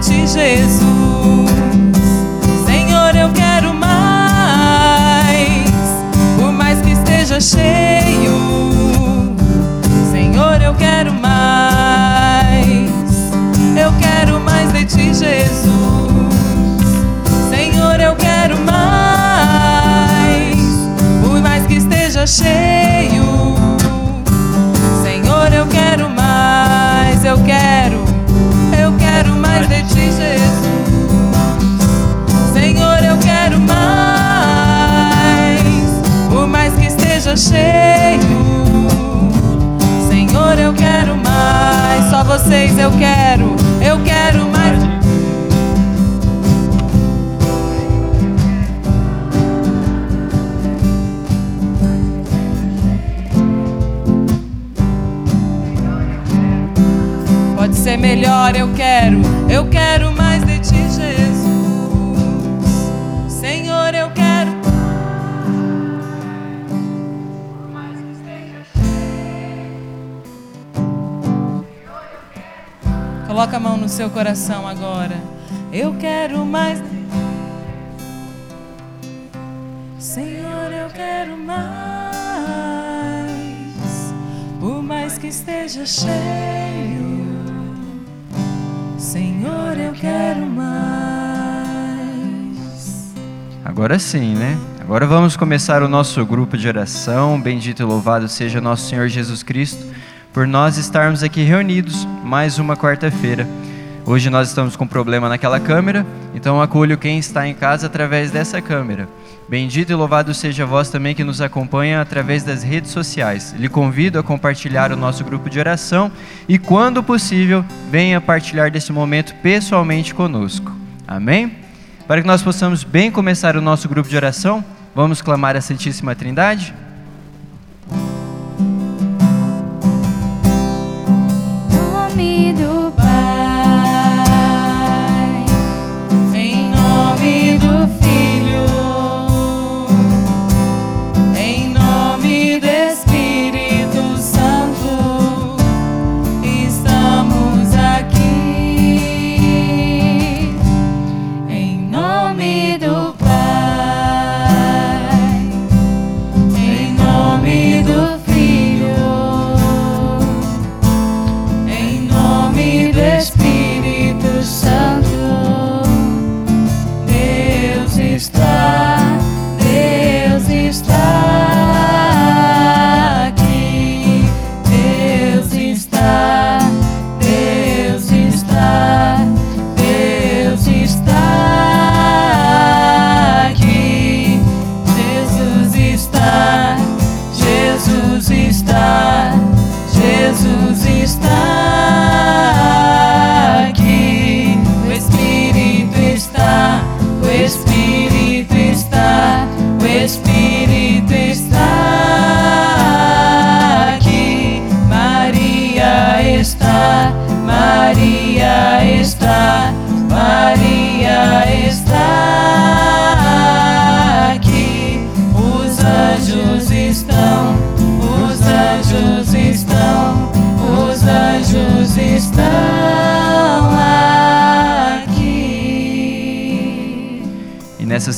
ti, Jesus. Cheio. Senhor, eu quero mais, só vocês eu quero, eu quero mais. Pode ser melhor, eu quero Coloca a mão no seu coração agora. Eu quero mais. Senhor, eu quero mais. Por mais que esteja cheio. Senhor, eu quero mais. Agora sim, né? Agora vamos começar o nosso grupo de oração. Bendito e louvado seja nosso Senhor Jesus Cristo por nós estarmos aqui reunidos mais uma quarta-feira. Hoje nós estamos com problema naquela câmera, então acolho quem está em casa através dessa câmera. Bendito e louvado seja vós também que nos acompanha através das redes sociais. Lhe convido a compartilhar o nosso grupo de oração e, quando possível, venha partilhar desse momento pessoalmente conosco. Amém? Para que nós possamos bem começar o nosso grupo de oração, vamos clamar a Santíssima Trindade? Nome do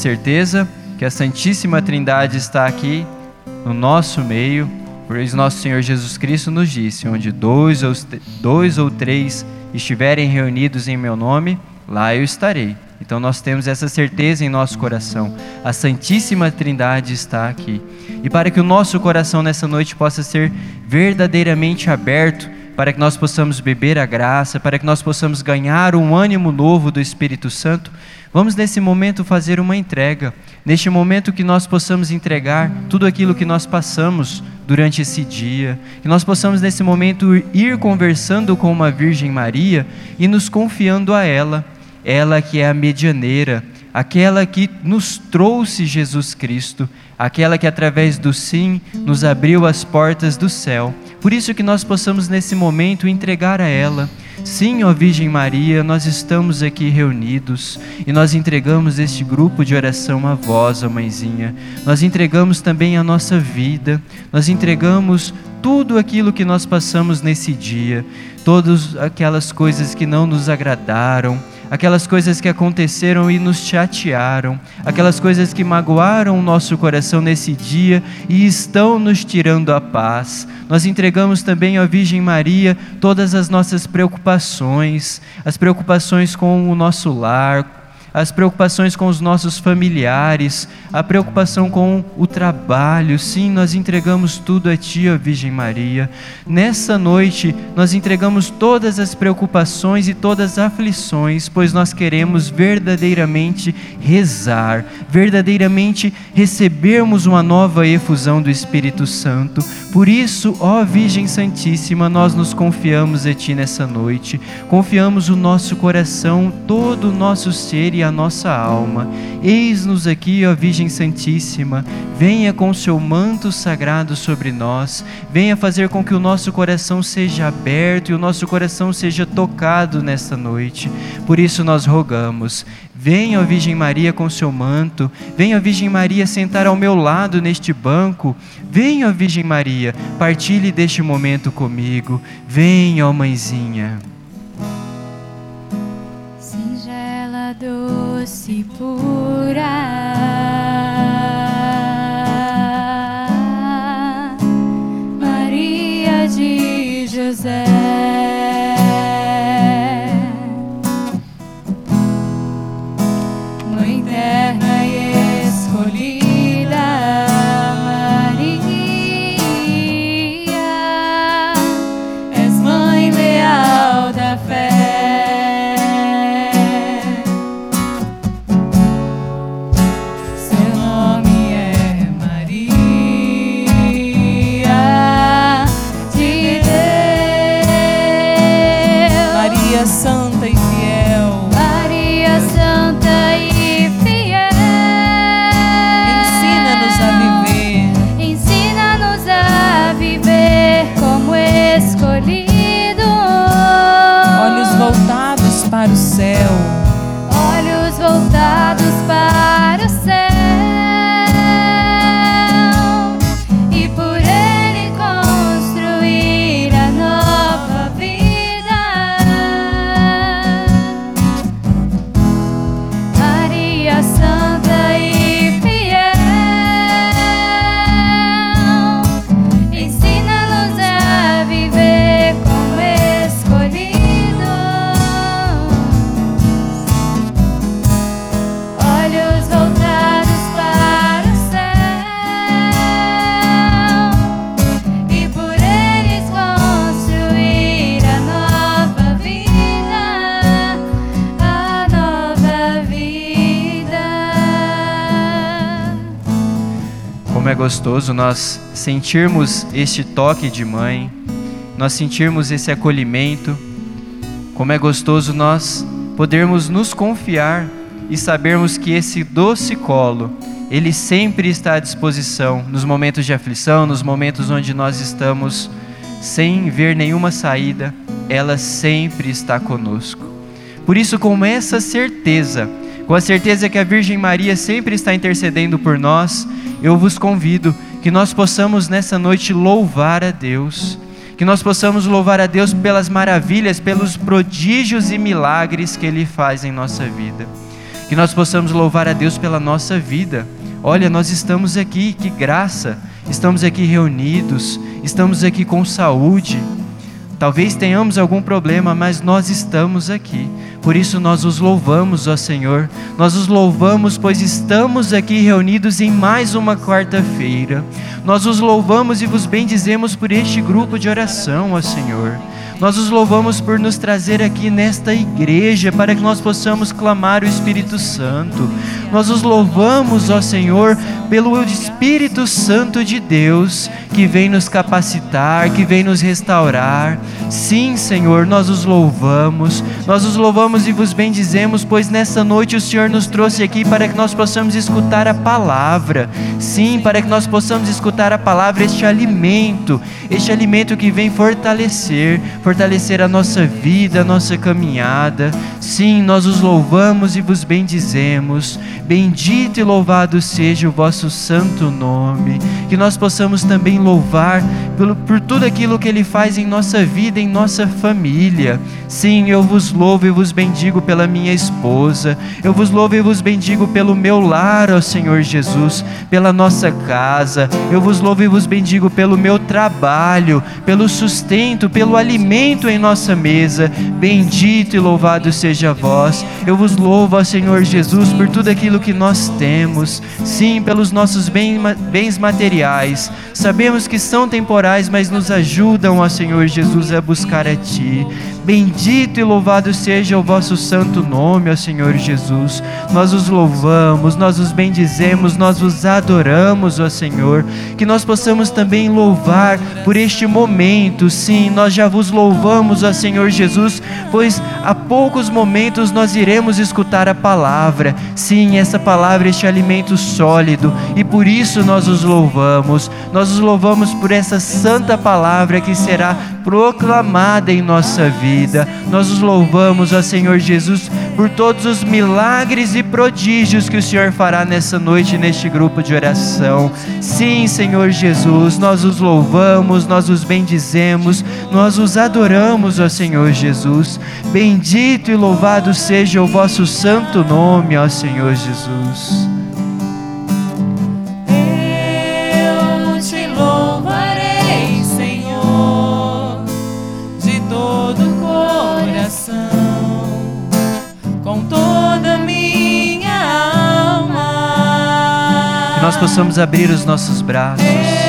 certeza que a Santíssima Trindade está aqui no nosso meio, pois nosso Senhor Jesus Cristo nos disse: onde dois ou, dois ou três estiverem reunidos em meu nome, lá eu estarei. Então nós temos essa certeza em nosso coração. A Santíssima Trindade está aqui. E para que o nosso coração nessa noite possa ser verdadeiramente aberto, para que nós possamos beber a graça, para que nós possamos ganhar um ânimo novo do Espírito Santo, vamos nesse momento fazer uma entrega. Neste momento que nós possamos entregar tudo aquilo que nós passamos durante esse dia, que nós possamos nesse momento ir conversando com uma Virgem Maria e nos confiando a ela, ela que é a medianeira, aquela que nos trouxe Jesus Cristo, aquela que através do sim nos abriu as portas do céu. Por isso que nós possamos nesse momento entregar a ela. Sim, ó Virgem Maria, nós estamos aqui reunidos e nós entregamos este grupo de oração a vós, ó Mãezinha. Nós entregamos também a nossa vida, nós entregamos tudo aquilo que nós passamos nesse dia, todas aquelas coisas que não nos agradaram, aquelas coisas que aconteceram e nos chatearam, aquelas coisas que magoaram o nosso coração nesse dia e estão nos tirando a paz. Nós entregamos também à Virgem Maria todas as nossas preocupações, as preocupações com o nosso lar, as preocupações com os nossos familiares, a preocupação com o trabalho. Sim, nós entregamos tudo a Ti, ó Virgem Maria. Nessa noite, nós entregamos todas as preocupações e todas as aflições, pois nós queremos verdadeiramente rezar, verdadeiramente recebermos uma nova efusão do Espírito Santo. Por isso, ó Virgem Santíssima, nós nos confiamos a Ti nessa noite, confiamos o nosso coração, todo o nosso ser e a nossa alma. Eis-nos aqui, ó Virgem Santíssima, venha com o seu manto sagrado sobre nós, venha fazer com que o nosso coração seja aberto e o nosso coração seja tocado nesta noite. Por isso nós rogamos, Venha, ó Virgem Maria, com seu manto. Venha, ó Virgem Maria, sentar ao meu lado neste banco. Venha, ó Virgem Maria, partilhe deste momento comigo. Venha, ó Mãezinha. Doce pura. Maria de José gostoso nós sentirmos este toque de mãe, nós sentirmos esse acolhimento. Como é gostoso nós podermos nos confiar e sabermos que esse doce colo, ele sempre está à disposição nos momentos de aflição, nos momentos onde nós estamos sem ver nenhuma saída, ela sempre está conosco. Por isso, com essa certeza, com a certeza que a Virgem Maria sempre está intercedendo por nós, eu vos convido que nós possamos nessa noite louvar a Deus, que nós possamos louvar a Deus pelas maravilhas, pelos prodígios e milagres que Ele faz em nossa vida, que nós possamos louvar a Deus pela nossa vida. Olha, nós estamos aqui, que graça, estamos aqui reunidos, estamos aqui com saúde. Talvez tenhamos algum problema, mas nós estamos aqui. Por isso nós os louvamos, ó Senhor. Nós os louvamos, pois estamos aqui reunidos em mais uma quarta-feira. Nós os louvamos e vos bendizemos por este grupo de oração, ó Senhor. Nós os louvamos por nos trazer aqui nesta igreja para que nós possamos clamar o Espírito Santo. Nós os louvamos, ó Senhor, pelo Espírito Santo de Deus que vem nos capacitar, que vem nos restaurar. Sim, Senhor, nós os louvamos. Nós os louvamos e vos bendizemos, pois nessa noite o Senhor nos trouxe aqui para que nós possamos escutar a palavra. Sim, para que nós possamos escutar a palavra, este alimento, este alimento que vem fortalecer, fortalecer a nossa vida, a nossa caminhada. Sim, nós os louvamos e vos bendizemos. Bendito e louvado seja o vosso santo nome. Que nós possamos também louvar pelo, por tudo aquilo que Ele faz em nossa vida, em nossa família. Sim, eu vos louvo e vos bendigo pela minha esposa. Eu vos louvo e vos bendigo pelo meu lar, ó Senhor Jesus, pela nossa casa. Eu vos louvo e vos bendigo pelo meu trabalho, pelo sustento, pelo alimento em nossa mesa. Bendito e louvado seja vós. Eu vos louvo, ó Senhor Jesus, por tudo aquilo que nós temos. Sim, pelos nossos bens materiais. Sabemos que são temporais, mas nos ajudam, ó Senhor Jesus, a buscar a Ti. Bendito e louvado seja o vosso santo nome, ó Senhor Jesus. Nós os louvamos, nós os bendizemos, nós os adoramos, ó Senhor. Que nós possamos também louvar por este momento. Sim, nós já vos louvamos, ó Senhor Jesus, pois a poucos momentos nós iremos escutar a palavra. Sim, essa palavra, este alimento sólido, e por isso nós os louvamos. Nós os louvamos por essa santa palavra que será proclamada em nossa vida. Nós os louvamos, ó Senhor Jesus, por todos os milagres e prodígios que o Senhor fará nessa noite neste grupo de oração. Sim, Senhor Jesus, nós os louvamos, nós os bendizemos, nós os adoramos, ó Senhor Jesus. Bendito e louvado seja o vosso santo nome, ó Senhor Jesus. Nós possamos abrir os nossos braços.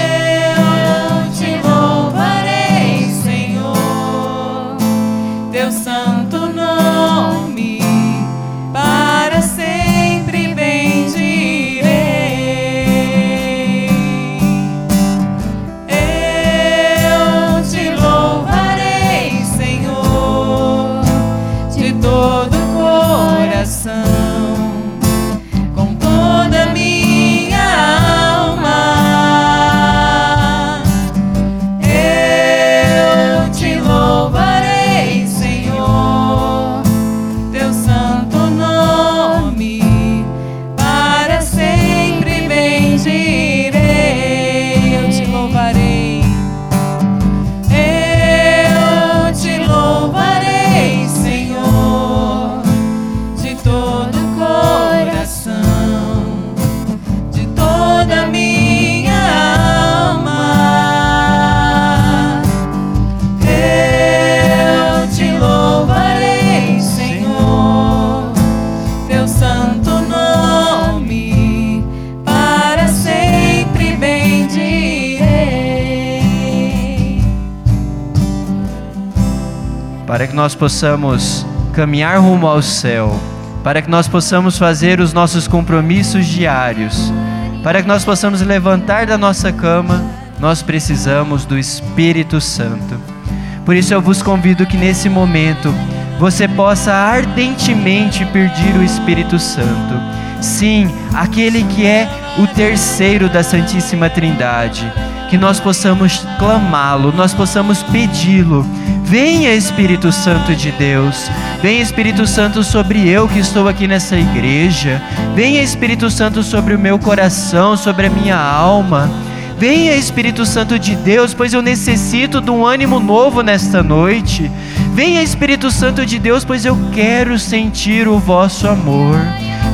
Que nós possamos caminhar rumo ao céu, para que nós possamos fazer os nossos compromissos diários, para que nós possamos levantar da nossa cama, nós precisamos do Espírito Santo. Por isso eu vos convido que nesse momento você possa ardentemente pedir o Espírito Santo. Sim, aquele que é o terceiro da Santíssima Trindade que nós possamos clamá-lo, nós possamos pedi-lo. Venha Espírito Santo de Deus, venha Espírito Santo sobre eu que estou aqui nessa igreja, venha Espírito Santo sobre o meu coração, sobre a minha alma. Venha Espírito Santo de Deus, pois eu necessito de um ânimo novo nesta noite. Venha Espírito Santo de Deus, pois eu quero sentir o vosso amor.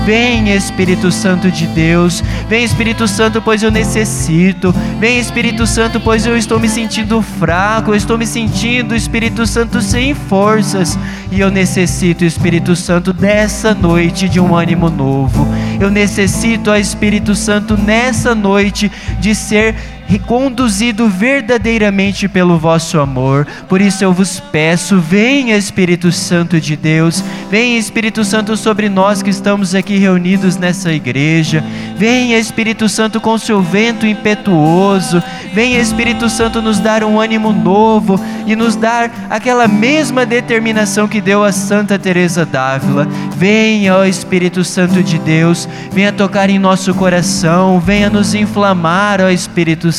Vem Espírito Santo de Deus, vem Espírito Santo, pois eu necessito. Vem Espírito Santo, pois eu estou me sentindo fraco, eu estou me sentindo Espírito Santo sem forças e eu necessito Espírito Santo dessa noite de um ânimo novo. Eu necessito, ó Espírito Santo, nessa noite de ser reconduzido verdadeiramente pelo vosso amor. Por isso eu vos peço, venha Espírito Santo de Deus, venha Espírito Santo sobre nós que estamos aqui reunidos nessa igreja. Venha Espírito Santo com seu vento impetuoso. Venha Espírito Santo nos dar um ânimo novo e nos dar aquela mesma determinação que deu a Santa Teresa d'Ávila. Venha, ó Espírito Santo de Deus, venha tocar em nosso coração, venha nos inflamar, ó Espírito Santo.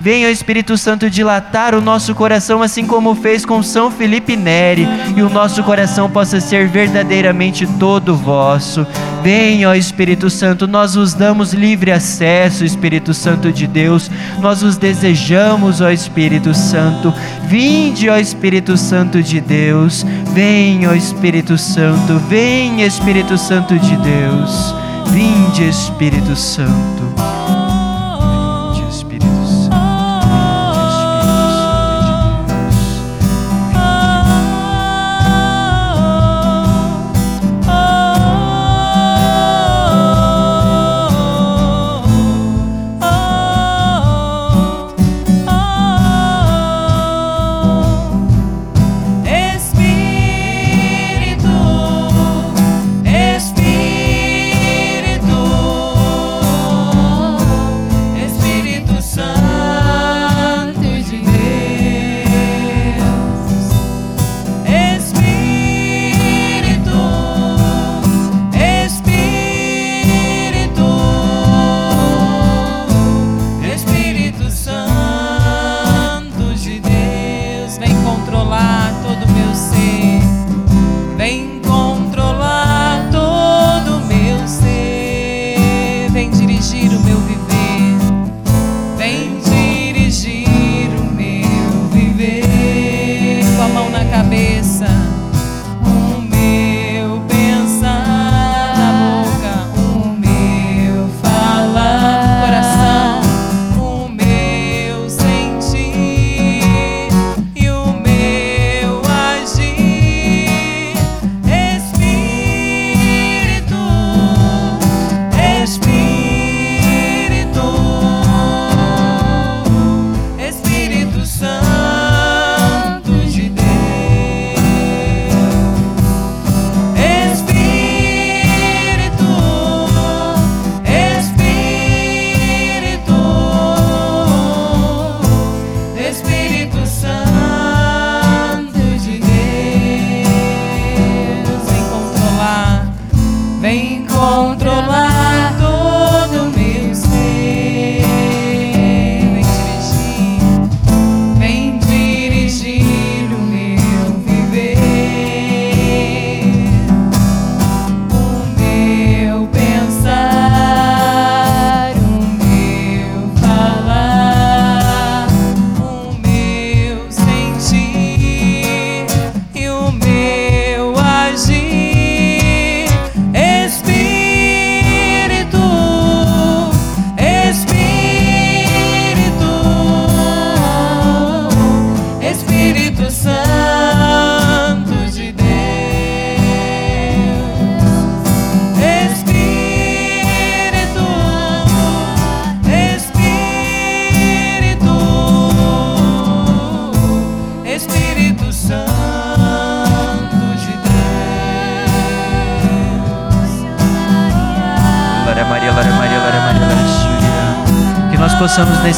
Venha o Espírito Santo dilatar o nosso coração, assim como fez com São Felipe Neri, e o nosso coração possa ser verdadeiramente todo vosso. Vem, ó Espírito Santo, nós vos damos livre acesso, Espírito Santo de Deus. Nós os desejamos, ó Espírito Santo. Vinde, ó Espírito Santo de Deus. Vem, ó Espírito Santo. Vem, Espírito Santo de Deus. Vinde, Espírito Santo.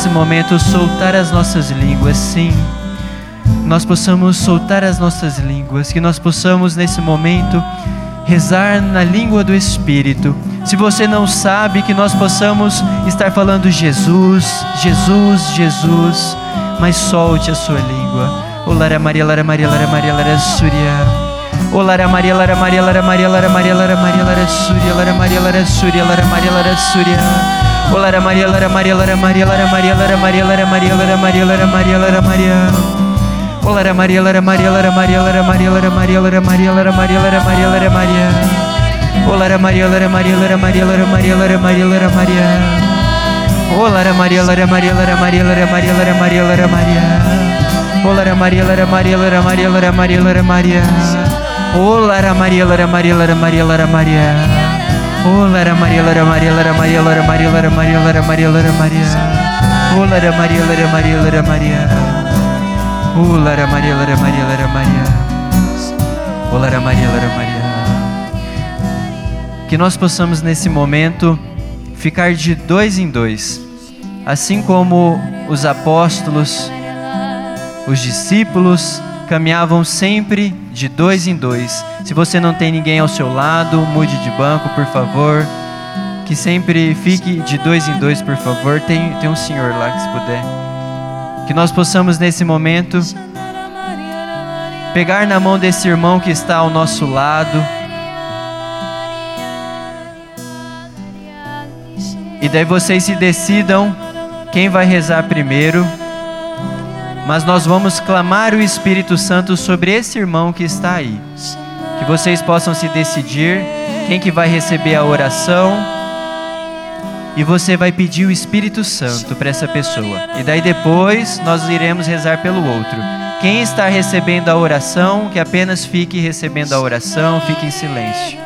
Nesse momento soltar as nossas línguas, sim. Nós possamos soltar as nossas línguas, que nós possamos nesse momento rezar na língua do Espírito. Se você não sabe, que nós possamos estar falando Jesus, Jesus, Jesus, mas solte a sua língua. O Lara Maria, Lara Maria, Lara Maria, Lara Surya. O Lara Maria, Lara Maria, Lara Maria, Lara Maria, Lara Maria, Lara Surya, Lara Maria, Lara Surya, Lara Maria, Lara Surya. O Lara Maria, Lara Maria, Lara Maria, Lara Maria, Lara Maria, Lara Maria, Lara Maria, Lara Maria, Lara Maria. O Lara Maria, Lara Maria, Lara Maria, Lara Maria, Lara Maria, Lara Maria, Lara Maria, Lara Maria, Lara Maria. O Lara Maria, Lara Maria, Lara Maria, Lara Maria, Lara Maria, Lara Maria. O Lara Maria, Lara Maria, Lara Maria, Lara Maria, Lara Maria, Lara Maria. O Lara Maria, Lara Maria, Lara Maria, Lara Maria, Lara Maria. O Lara Maria, Lara Maria, Lara Maria, Lara Maria. O Lara Maria, Lara Maria, Lara Maria, Lara Maria, Lara Maria, Lara Maria, Lara Maria. O Lara Maria, Lara Maria, Lara Maria. O Lara Maria, Lara Maria, Lara Maria. O Lara Maria, Lara Maria. Que nós possamos nesse momento ficar de dois em dois, assim como os apóstolos, os discípulos caminhavam sempre de dois em dois. Se você não tem ninguém ao seu lado, mude de banco, por favor. Que sempre fique de dois em dois, por favor. Tem, tem um senhor lá que se puder. Que nós possamos nesse momento pegar na mão desse irmão que está ao nosso lado E daí vocês se decidam quem vai rezar primeiro. Mas nós vamos clamar o Espírito Santo sobre esse irmão que está aí. Que vocês possam se decidir quem que vai receber a oração. E você vai pedir o Espírito Santo para essa pessoa. E daí depois nós iremos rezar pelo outro. Quem está recebendo a oração, que apenas fique recebendo a oração, fique em silêncio.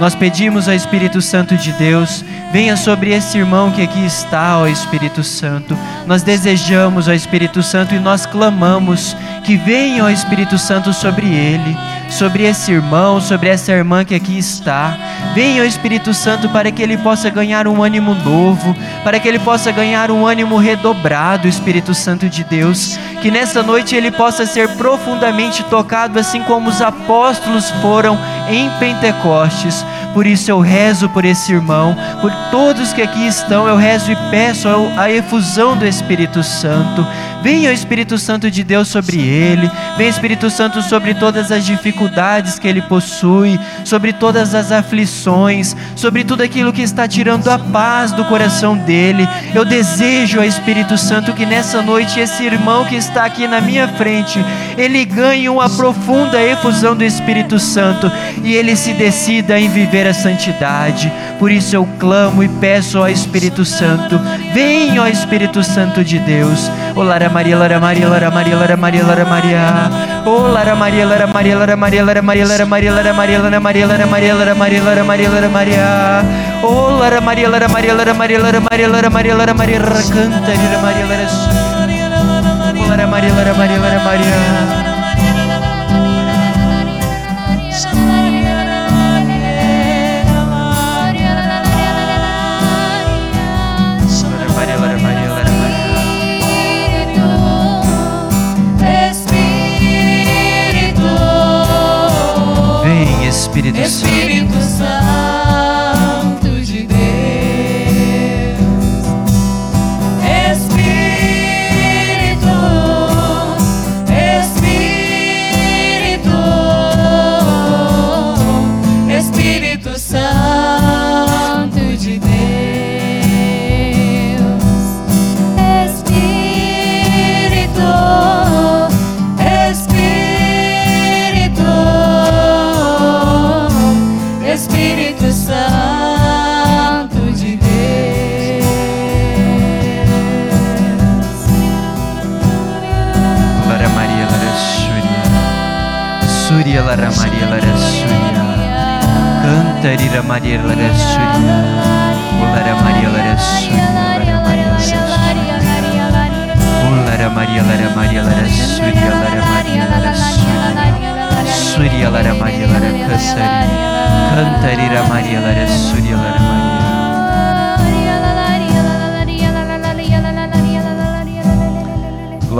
Nós pedimos ao Espírito Santo de Deus, venha sobre esse irmão que aqui está, ó Espírito Santo. Nós desejamos, ó Espírito Santo, e nós clamamos que venha, ó Espírito Santo, sobre ele, sobre esse irmão, sobre essa irmã que aqui está. Venha, ó Espírito Santo, para que ele possa ganhar um ânimo novo, para que ele possa ganhar um ânimo redobrado, Espírito Santo de Deus. Que nessa noite ele possa ser profundamente tocado, assim como os apóstolos foram em Pentecostes. Por isso eu rezo por esse irmão, por todos que aqui estão, eu rezo e peço a efusão do Espírito Santo. Venha o Espírito Santo de Deus sobre ele, venha o Espírito Santo sobre todas as dificuldades que ele possui, sobre todas as aflições, sobre tudo aquilo que está tirando a paz do coração dele. Eu desejo ao Espírito Santo que nessa noite esse irmão que está aqui na minha frente, ele ganhe uma profunda efusão do Espírito Santo e ele se decida em viver a santidade. Por isso eu clamo e peço ao Espírito Santo, venha, ó Espírito Santo de Deus. Olá, Maria, Lara Maria, Lara Maria, Lara Maria, Lara Maria. Oh, Lara Maria, Lara Maria, Lara Maria, Lara Maria, Lara Maria, Lara Maria, Lara Maria, Lara Maria, Lara Maria, Lara Maria, Lara Maria. Oh, Lara Maria, Lara Maria, Lara Maria, Lara Maria, Lara Maria, Lara Maria, canta, Lara Maria, Lara Oh, Lara Maria, Lara Maria, Lara Maria. did the see.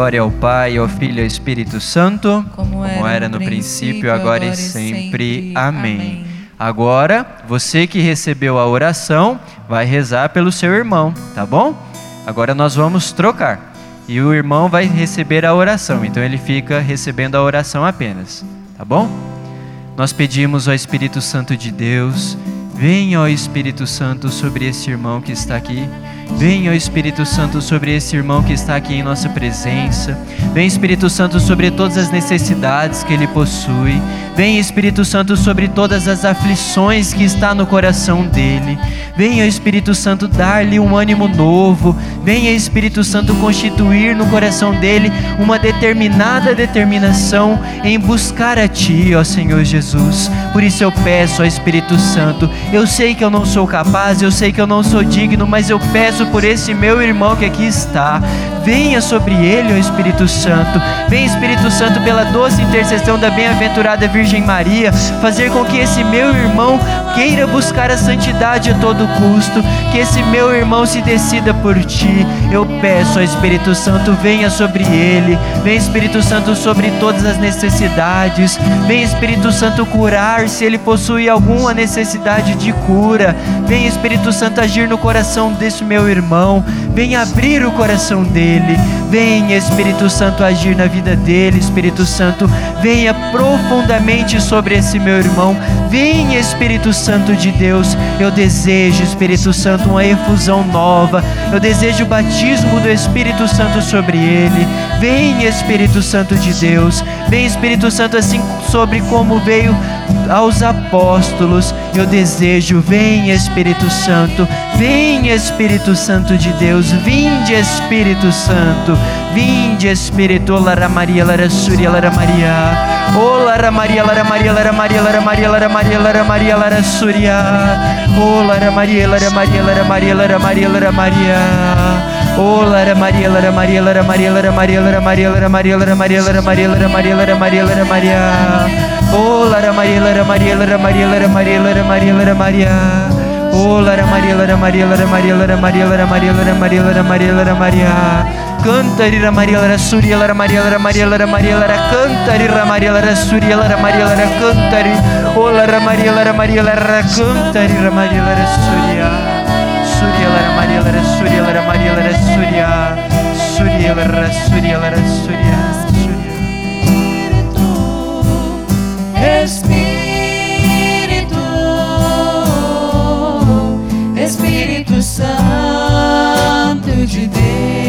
Glória ao Pai, ao Filho e ao Espírito Santo, Como era no princípio, agora e agora e sempre. sempre. Amém. Amém. Agora, você que recebeu a oração, vai rezar pelo seu irmão, tá bom? Agora nós vamos trocar. E o irmão vai receber a oração, então ele fica recebendo a oração apenas, tá bom? Nós pedimos ao Espírito Santo de Deus, venha, ó Espírito Santo, sobre esse irmão que está aqui. Venha, ó Espírito Santo, sobre esse irmão que está aqui em nossa presença. Vem, Espírito Santo, sobre todas as necessidades que ele possui. Vem, Espírito Santo, sobre todas as aflições que está no coração dele. Venha, Espírito Santo, dar-lhe um ânimo novo. Venha, Espírito Santo, constituir no coração dele uma determinada determinação em buscar a Ti, ó Senhor Jesus. Por isso eu peço, ó Espírito Santo, eu sei que eu não sou capaz, eu sei que eu não sou digno, mas eu peço por esse meu irmão que aqui está. Venha sobre ele, ó Espírito Santo. Vem, Espírito Santo, pela doce intercessão da bem-aventurada Virgem Maria, fazer com que esse meu irmão queira buscar a santidade a todo custo, que esse meu irmão se decida por ti. Eu peço, ó Espírito Santo, venha sobre ele. Vem, Espírito Santo, sobre todas as necessidades. Vem, Espírito Santo, curar se ele possui alguma necessidade de cura. Vem, Espírito Santo, agir no coração desse meu meu irmão, vem abrir o coração dele. Vem, Espírito Santo, agir na vida dele. Espírito Santo, venha profundamente sobre esse meu irmão. Vem, Espírito Santo de Deus. Eu desejo, Espírito Santo, uma efusão nova. Eu desejo o batismo do Espírito Santo sobre ele. Vem, Espírito Santo de Deus. Vem, Espírito Santo, assim sobre como veio aos apóstolos. Eu desejo, vem Espírito Santo, vem Espírito Santo de Deus, vinde Espírito Santo, vinde Espírito, Lara Maria, Lara Surya, Lara Maria, oh Lara Maria, Lara Maria, Lara Maria, Lara Maria, Lara Maria, Lara Maria, Lara Surya, oh Lara Maria, Lara Maria, Lara Maria, Lara Maria, Lara Maria. Oh, Lara Maria, Lara Maria, Lara Maria, Lara Maria, Lara Maria, Lara Maria, Lara Maria, Lara Maria, Lara Maria, Lara Maria, Lara Maria. Oh, Lara Maria, Lara Maria, Lara Maria, Lara Maria, Lara Maria, Lara Maria. Oh, Lara Maria, Lara Maria, Lara Maria, Lara Maria, Lara Maria, Lara Maria, Lara Maria, Lara Maria. Cantari Lara Maria, Lara Surya, Lara Maria, Lara Maria, Lara Maria, Lara Cantari Lara Maria, Lara Surya, Lara Maria, Lara Cantari. Oh, Lara Maria, Lara Maria, Lara Cantari Lara Maria, Lara Surya. Surya, Lara Maria, Lara Surya, Lara Maria, Lara Surya. Surya, Lara Surya, Lara Surya. Espírito, Espírito Santo de Deus,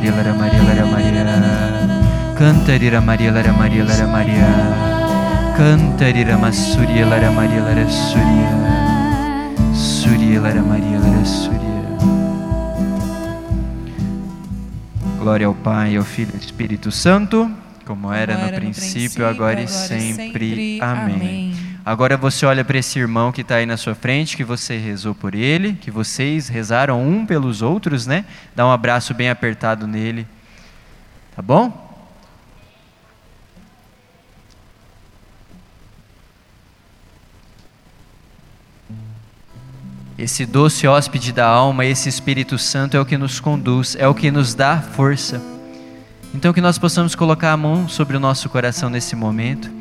Maria, Lara Maria, Lara Maria. Cantarira Maria, Lara Maria, Lara Maria. Cantarira Massuria, Lara Maria, Lara Surya. Surya, Lara Maria, Lara Surya. Glória ao Pai, ao Filho e ao Espírito Santo, como era Como no princípio, agora e sempre. Amém. Agora você olha para esse irmão que está aí na sua frente, que você rezou por ele, que vocês rezaram um pelos outros, né? Dá um abraço bem apertado nele. Tá bom? Esse doce hóspede da alma, esse Espírito Santo é o que nos conduz, é o que nos dá força. Então que nós possamos colocar a mão sobre o nosso coração nesse momento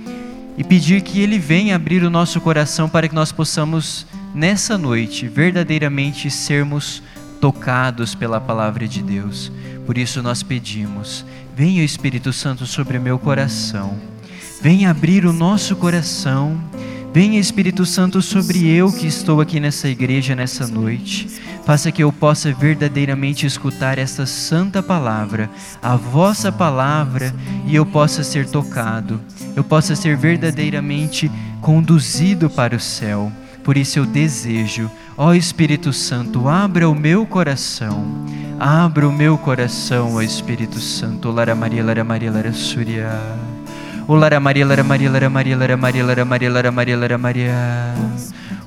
e pedir que Ele venha abrir o nosso coração para que nós possamos, nessa noite, verdadeiramente sermos tocados pela palavra de Deus. Por isso nós pedimos: venha o Espírito Santo sobre meu coração, venha abrir o nosso coração. Venha Espírito Santo sobre eu que estou aqui nessa igreja nessa noite. Faça que eu possa verdadeiramente escutar essa santa palavra, a vossa palavra, e eu possa ser tocado, eu possa ser verdadeiramente conduzido para o céu. Por isso eu desejo, ó Espírito Santo, abra o meu coração, abra o meu coração, ó Espírito Santo. Lara Maria, Lara Maria, Lara Surya. Lara Maria, Lara Maria, Lara Maria, Lara Maria, Lara Maria, Lara Maria, Lara Maria.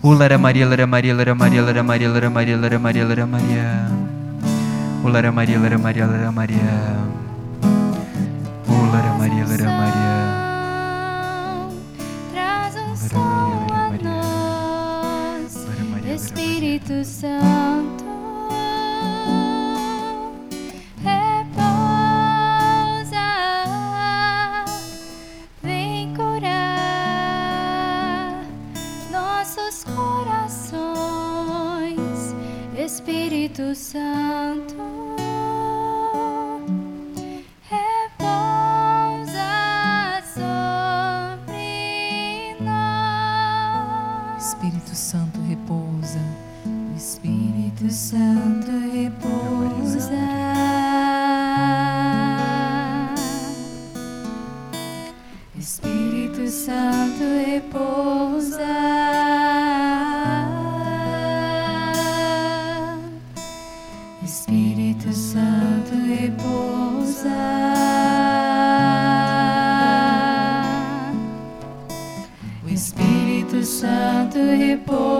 O Lara Maria, Lara Maria, Lara Maria, Lara Maria, Lara Maria, Lara Maria, Lara Maria. O Lara Maria, Lara Maria, Lara Maria. O Lara Maria, Lara Maria. Traz um Maria, a nós, Espírito Santo. Espírito Santo. repousa sobre nós. Espírito Santo repousa, Espírito Santo. People.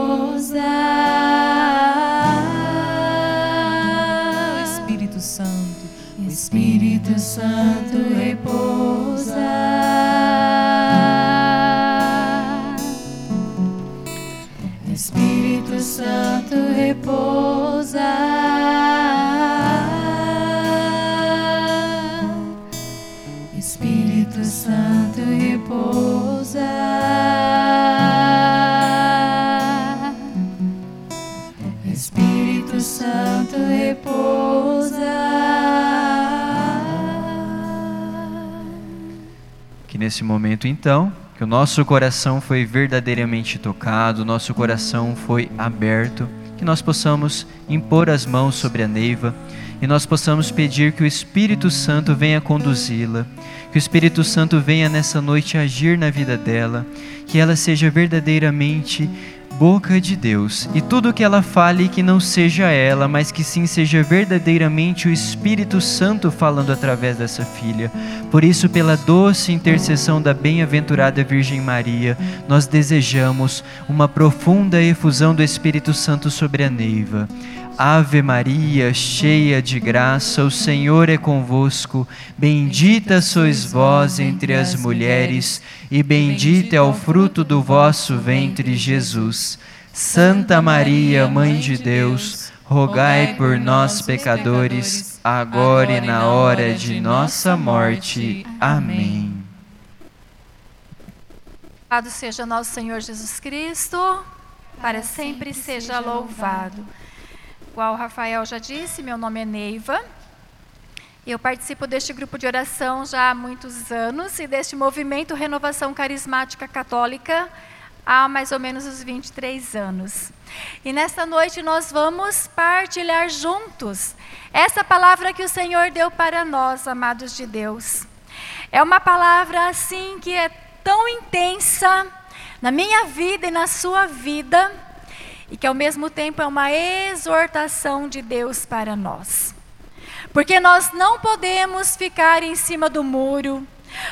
Nesse momento, então, que o nosso coração foi verdadeiramente tocado, nosso coração foi aberto, que nós possamos impor as mãos sobre a Neiva e nós possamos pedir que o Espírito Santo venha conduzi-la, que o Espírito Santo venha nessa noite agir na vida dela, que ela seja verdadeiramente boca de Deus e tudo que ela fale que não seja ela, mas que sim seja verdadeiramente o Espírito Santo falando através dessa filha. Por isso, pela doce intercessão da bem-aventurada Virgem Maria, nós desejamos uma profunda efusão do Espírito Santo sobre a Neiva. Ave Maria, cheia de graça, o Senhor é convosco. Bendita sois vós entre as mulheres, e bendito é o fruto do vosso ventre, Jesus. Santa Maria, Mãe de Deus, rogai por nós, pecadores, agora e na hora de nossa morte. Amém. Louvado seja nosso Senhor Jesus Cristo, para sempre seja louvado. Igual o Rafael já disse, meu nome é Neiva. Eu participo deste grupo de oração já há muitos anos e deste movimento Renovação Carismática Católica há mais ou menos uns 23 anos. E nesta noite nós vamos partilhar juntos essa palavra que o Senhor deu para nós, amados de Deus. É uma palavra assim que é tão intensa na minha vida e na sua vida, e que ao mesmo tempo é uma exortação de Deus para nós. Porque nós não podemos ficar em cima do muro,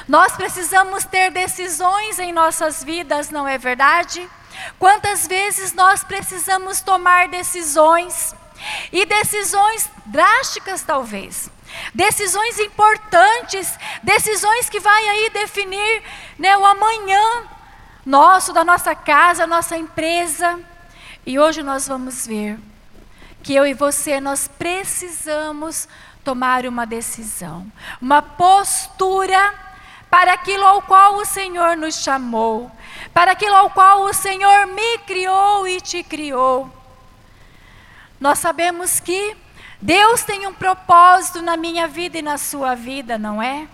nós precisamos ter decisões em nossas vidas, não é verdade? Quantas vezes nós precisamos tomar decisões, e decisões drásticas talvez, decisões importantes, decisões que vai aí definir né, o amanhã nosso, da nossa casa, nossa empresa. E hoje nós vamos ver que eu e você nós precisamos tomar uma decisão, uma postura para aquilo ao qual o Senhor nos chamou, para aquilo ao qual o Senhor me criou e te criou. Nós sabemos que Deus tem um propósito na minha vida e na sua vida, não é?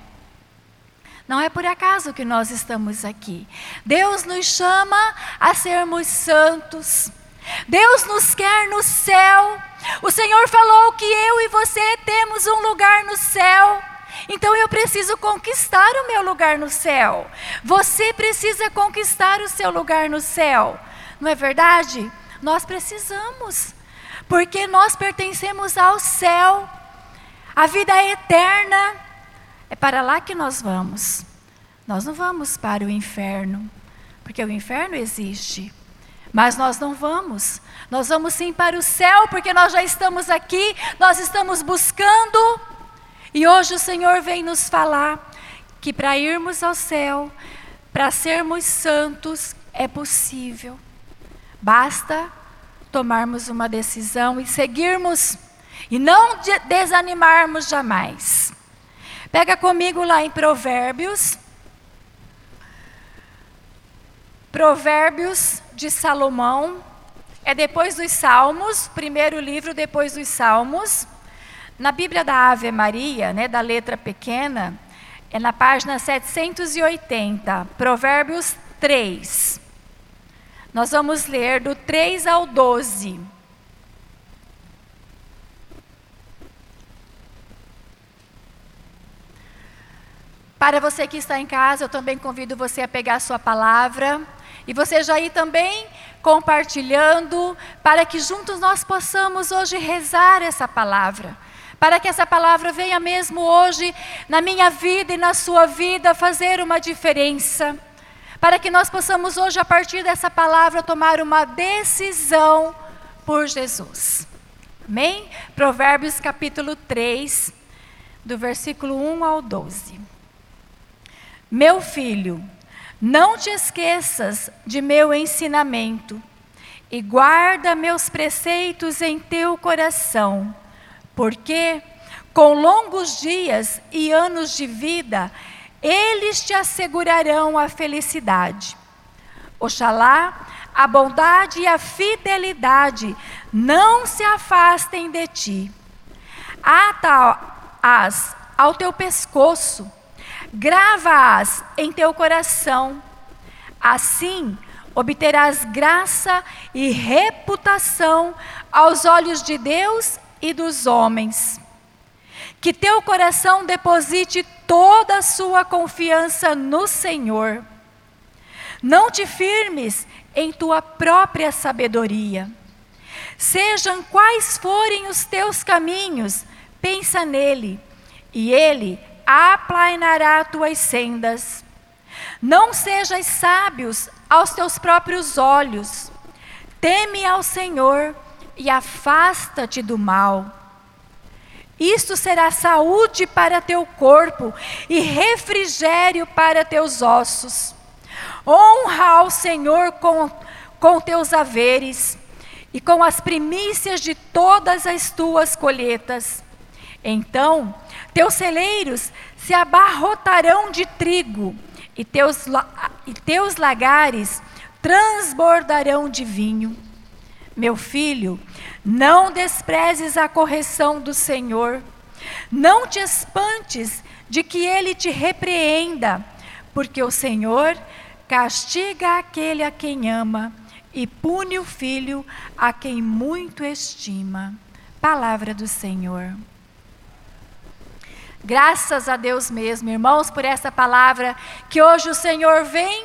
Não é por acaso que nós estamos aqui. Deus nos chama a sermos santos. Deus nos quer no céu. O Senhor falou que eu e você temos um lugar no céu. Então eu preciso conquistar o meu lugar no céu. Você precisa conquistar o seu lugar no céu. Não é verdade? Nós precisamos. Porque nós pertencemos ao céu. A vida é eterna. É para lá que nós vamos. Nós não vamos para o inferno, porque o inferno existe. Mas nós não vamos. Nós vamos sim para o céu, porque nós já estamos aqui, nós estamos buscando. E hoje o Senhor vem nos falar que para irmos ao céu, para sermos santos, é possível. Basta tomarmos uma decisão e seguirmos e não de desanimarmos jamais. Pega comigo lá em Provérbios. Provérbios de Salomão. É depois dos Salmos, primeiro livro depois dos Salmos. Na Bíblia da Ave Maria, né, da letra pequena, é na página 780, Provérbios 3. Nós vamos ler do 3 ao 12. Para você que está em casa, eu também convido você a pegar a sua palavra e você já ir também compartilhando, para que juntos nós possamos hoje rezar essa palavra. Para que essa palavra venha mesmo hoje na minha vida e na sua vida fazer uma diferença para que nós possamos hoje, a partir dessa palavra, tomar uma decisão por Jesus. Amém? Provérbios capítulo 3, do versículo 1 ao 12. Meu filho, não te esqueças de meu ensinamento e guarda meus preceitos em teu coração, porque com longos dias e anos de vida, eles te assegurarão a felicidade. Oxalá a bondade e a fidelidade não se afastem de ti. Ata-as ao teu pescoço, grava-as em teu coração. Assim obterás graça e reputação aos olhos de Deus e dos homens. Que teu coração deposite toda a sua confiança no Senhor. Não te firmes em tua própria sabedoria. Sejam quais forem os teus caminhos, pensa nele, e ele aplanará tuas sendas. Não sejas sábios aos teus próprios olhos. Teme ao Senhor e afasta-te do mal. Isto será saúde para teu corpo e refrigério para teus ossos. Honra ao Senhor com, com teus haveres e com as primícias de todas as tuas colheitas. Então, teus celeiros se abarrotarão de trigo e teus, e teus lagares transbordarão de vinho. Meu filho, não desprezes a correção do Senhor, não te espantes de que ele te repreenda, porque o Senhor castiga aquele a quem ama e pune o filho a quem muito estima. Palavra do Senhor. Graças a Deus mesmo, irmãos, por essa palavra que hoje o Senhor vem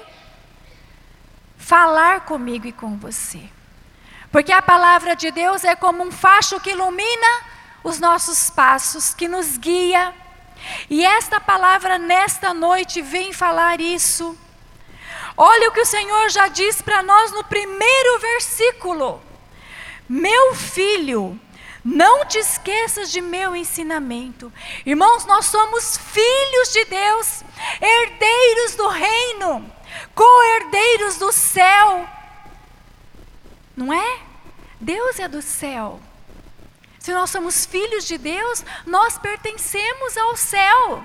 falar comigo e com você. Porque a palavra de Deus é como um facho que ilumina os nossos passos, que nos guia. E esta palavra nesta noite vem falar isso. Olha o que o Senhor já diz para nós no primeiro versículo: Meu filho, não te esqueças de meu ensinamento. Irmãos, nós somos filhos de Deus, herdeiros do reino, co-herdeiros do céu. Não é? Deus é do céu. Se nós somos filhos de Deus, nós pertencemos ao céu.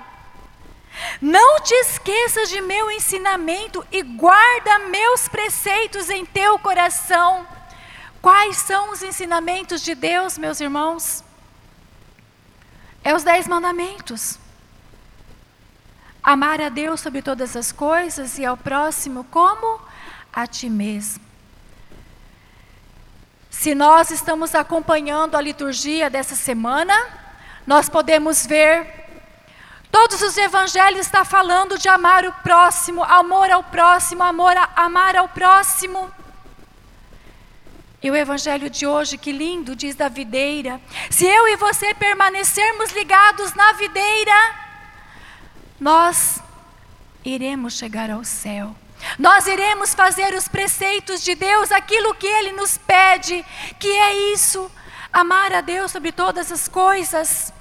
Não te esqueças de meu ensinamento e guarda meus preceitos em teu coração. Quais são os ensinamentos de Deus, meus irmãos? É os dez mandamentos. Amar a Deus sobre todas as coisas e ao próximo como a ti mesmo. Se nós estamos acompanhando a liturgia dessa semana, nós podemos ver todos os evangelhos está falando de amar o próximo, amor ao próximo, amor a, amar ao próximo. E o evangelho de hoje, que lindo, diz da videira: se eu e você permanecermos ligados na videira, nós iremos chegar ao céu. Nós iremos fazer os preceitos de Deus, aquilo que Ele nos pede, que é isso, amar a Deus sobre todas as coisas.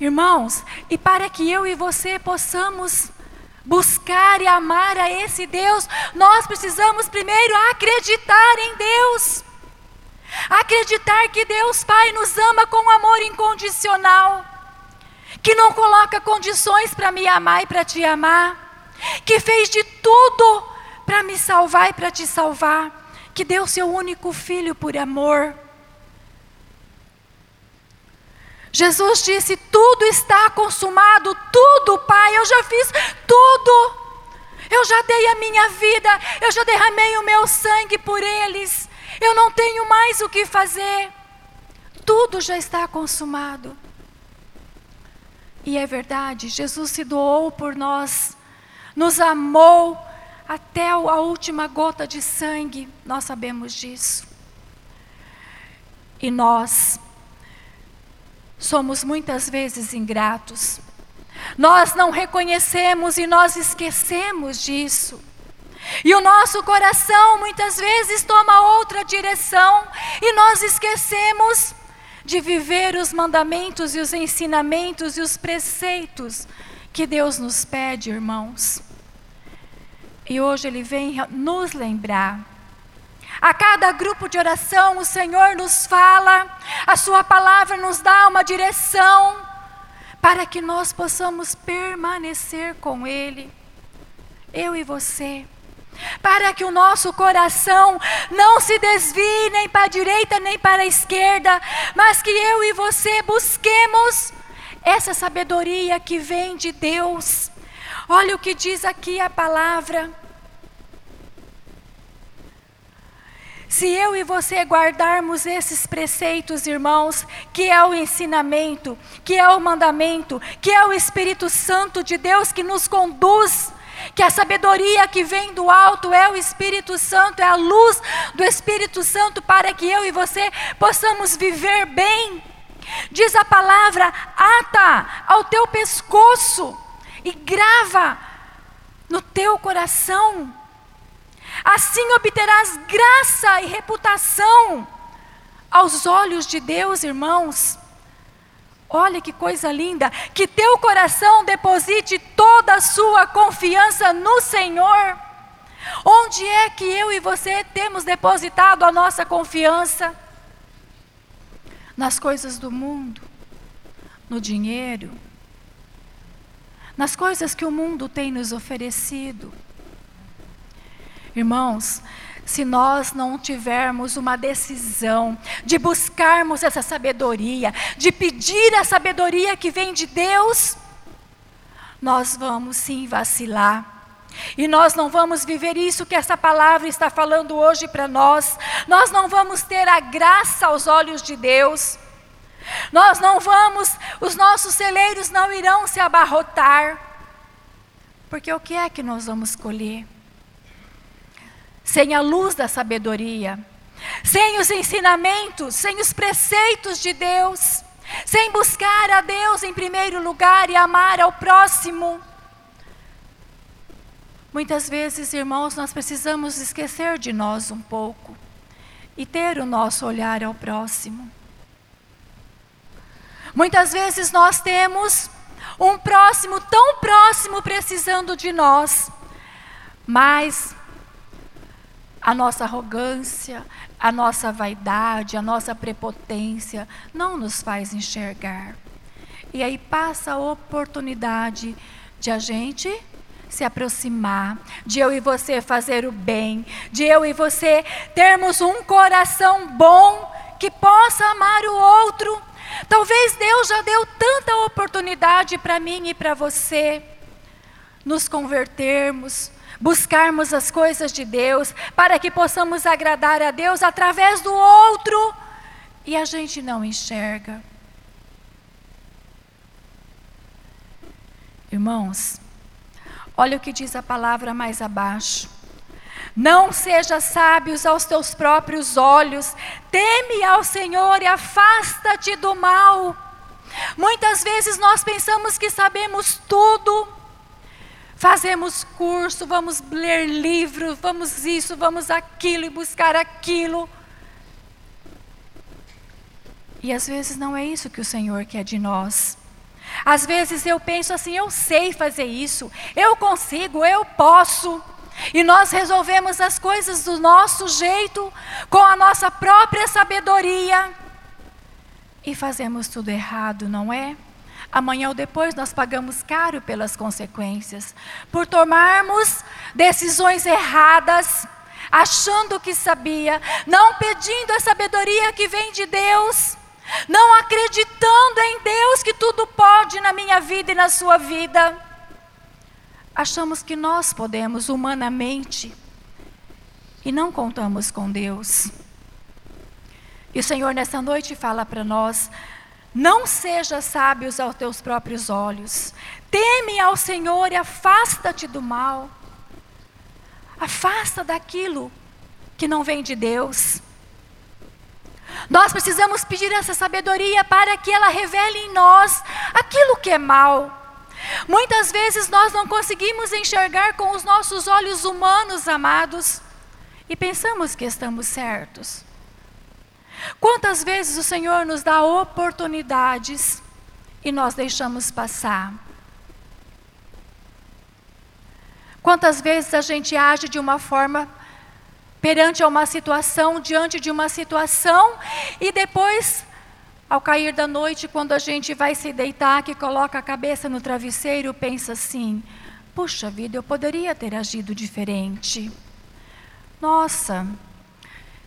Irmãos, e para que eu e você possamos buscar e amar a esse Deus, nós precisamos primeiro acreditar em Deus. Acreditar que Deus Pai nos ama com amor incondicional, que não coloca condições para me amar e para te amar que fez de tudo para me salvar e para te salvar, que deu seu único filho por amor. Jesus disse: Tudo está consumado, tudo, Pai, eu já fiz tudo. Eu já dei a minha vida, eu já derramei o meu sangue por eles. Eu não tenho mais o que fazer. Tudo já está consumado. E é verdade, Jesus se doou por nós nos amou até a última gota de sangue, nós sabemos disso. E nós somos muitas vezes ingratos. Nós não reconhecemos e nós esquecemos disso. E o nosso coração muitas vezes toma outra direção e nós esquecemos de viver os mandamentos e os ensinamentos e os preceitos que Deus nos pede, irmãos. E hoje Ele vem nos lembrar. A cada grupo de oração, o Senhor nos fala, a Sua palavra nos dá uma direção para que nós possamos permanecer com Ele, eu e você para que o nosso coração não se desvie nem para a direita nem para a esquerda, mas que eu e você busquemos essa sabedoria que vem de Deus. Olha o que diz aqui a palavra. Se eu e você guardarmos esses preceitos, irmãos, que é o ensinamento, que é o mandamento, que é o Espírito Santo de Deus que nos conduz que a sabedoria que vem do alto é o Espírito Santo, é a luz do Espírito Santo para que eu e você possamos viver bem. Diz a palavra: ata ao teu pescoço e grava no teu coração. Assim obterás graça e reputação aos olhos de Deus, irmãos. Olha que coisa linda, que teu coração deposite toda a sua confiança no Senhor. Onde é que eu e você temos depositado a nossa confiança? Nas coisas do mundo, no dinheiro, nas coisas que o mundo tem nos oferecido. Irmãos, se nós não tivermos uma decisão de buscarmos essa sabedoria, de pedir a sabedoria que vem de Deus, nós vamos sim vacilar. E nós não vamos viver isso que essa palavra está falando hoje para nós. Nós não vamos ter a graça aos olhos de Deus. Nós não vamos, os nossos celeiros não irão se abarrotar. Porque o que é que nós vamos colher? Sem a luz da sabedoria, sem os ensinamentos, sem os preceitos de Deus, sem buscar a Deus em primeiro lugar e amar ao próximo. Muitas vezes, irmãos, nós precisamos esquecer de nós um pouco e ter o nosso olhar ao próximo. Muitas vezes nós temos um próximo tão próximo precisando de nós, mas a nossa arrogância, a nossa vaidade, a nossa prepotência não nos faz enxergar. E aí passa a oportunidade de a gente se aproximar, de eu e você fazer o bem, de eu e você termos um coração bom que possa amar o outro. Talvez Deus já deu tanta oportunidade para mim e para você nos convertermos, buscarmos as coisas de Deus, para que possamos agradar a Deus através do outro, e a gente não enxerga. Irmãos, olha o que diz a palavra mais abaixo. Não seja sábios aos teus próprios olhos, teme ao Senhor e afasta-te do mal. Muitas vezes nós pensamos que sabemos tudo, Fazemos curso, vamos ler livros, vamos isso, vamos aquilo e buscar aquilo. E às vezes não é isso que o Senhor quer de nós. Às vezes eu penso assim, eu sei fazer isso, eu consigo, eu posso. E nós resolvemos as coisas do nosso jeito, com a nossa própria sabedoria. E fazemos tudo errado, não é? Amanhã ou depois nós pagamos caro pelas consequências, por tomarmos decisões erradas, achando que sabia, não pedindo a sabedoria que vem de Deus, não acreditando em Deus que tudo pode na minha vida e na sua vida. Achamos que nós podemos humanamente e não contamos com Deus. E o Senhor nessa noite fala para nós: não seja sábios aos teus próprios olhos. Teme ao Senhor e afasta-te do mal. Afasta daquilo que não vem de Deus. Nós precisamos pedir essa sabedoria para que ela revele em nós aquilo que é mal. Muitas vezes nós não conseguimos enxergar com os nossos olhos humanos, amados, e pensamos que estamos certos. Quantas vezes o Senhor nos dá oportunidades e nós deixamos passar? Quantas vezes a gente age de uma forma perante uma situação, diante de uma situação, e depois, ao cair da noite, quando a gente vai se deitar, que coloca a cabeça no travesseiro, pensa assim: puxa vida, eu poderia ter agido diferente. Nossa,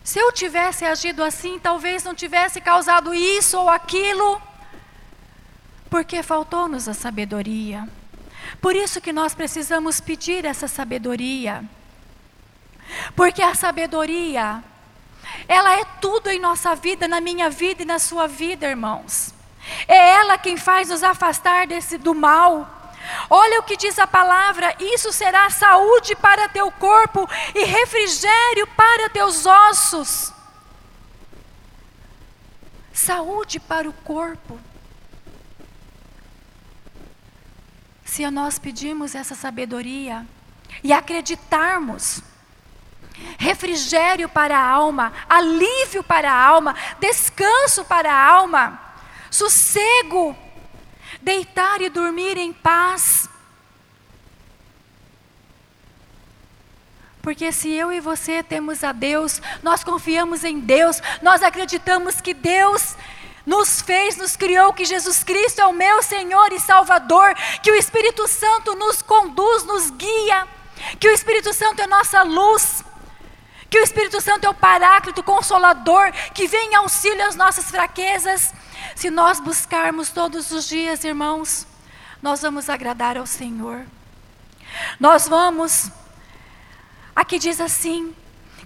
se eu tivesse agido assim, talvez não tivesse causado isso ou aquilo, porque faltou-nos a sabedoria. Por isso que nós precisamos pedir essa sabedoria. Porque a sabedoria, ela é tudo em nossa vida, na minha vida e na sua vida, irmãos. É ela quem faz nos afastar desse do mal. Olha o que diz a palavra: isso será saúde para teu corpo e refrigério para teus ossos. Saúde para o corpo. Se nós pedirmos essa sabedoria e acreditarmos, refrigério para a alma, alívio para a alma, descanso para a alma, sossego deitar e dormir em paz. Porque se eu e você temos a Deus, nós confiamos em Deus, nós acreditamos que Deus nos fez, nos criou, que Jesus Cristo é o meu Senhor e Salvador, que o Espírito Santo nos conduz, nos guia, que o Espírito Santo é nossa luz, que o Espírito Santo é o Paráclito, Consolador, que vem em auxílio às nossas fraquezas. Se nós buscarmos todos os dias, irmãos, nós vamos agradar ao Senhor. Nós vamos, aqui diz assim,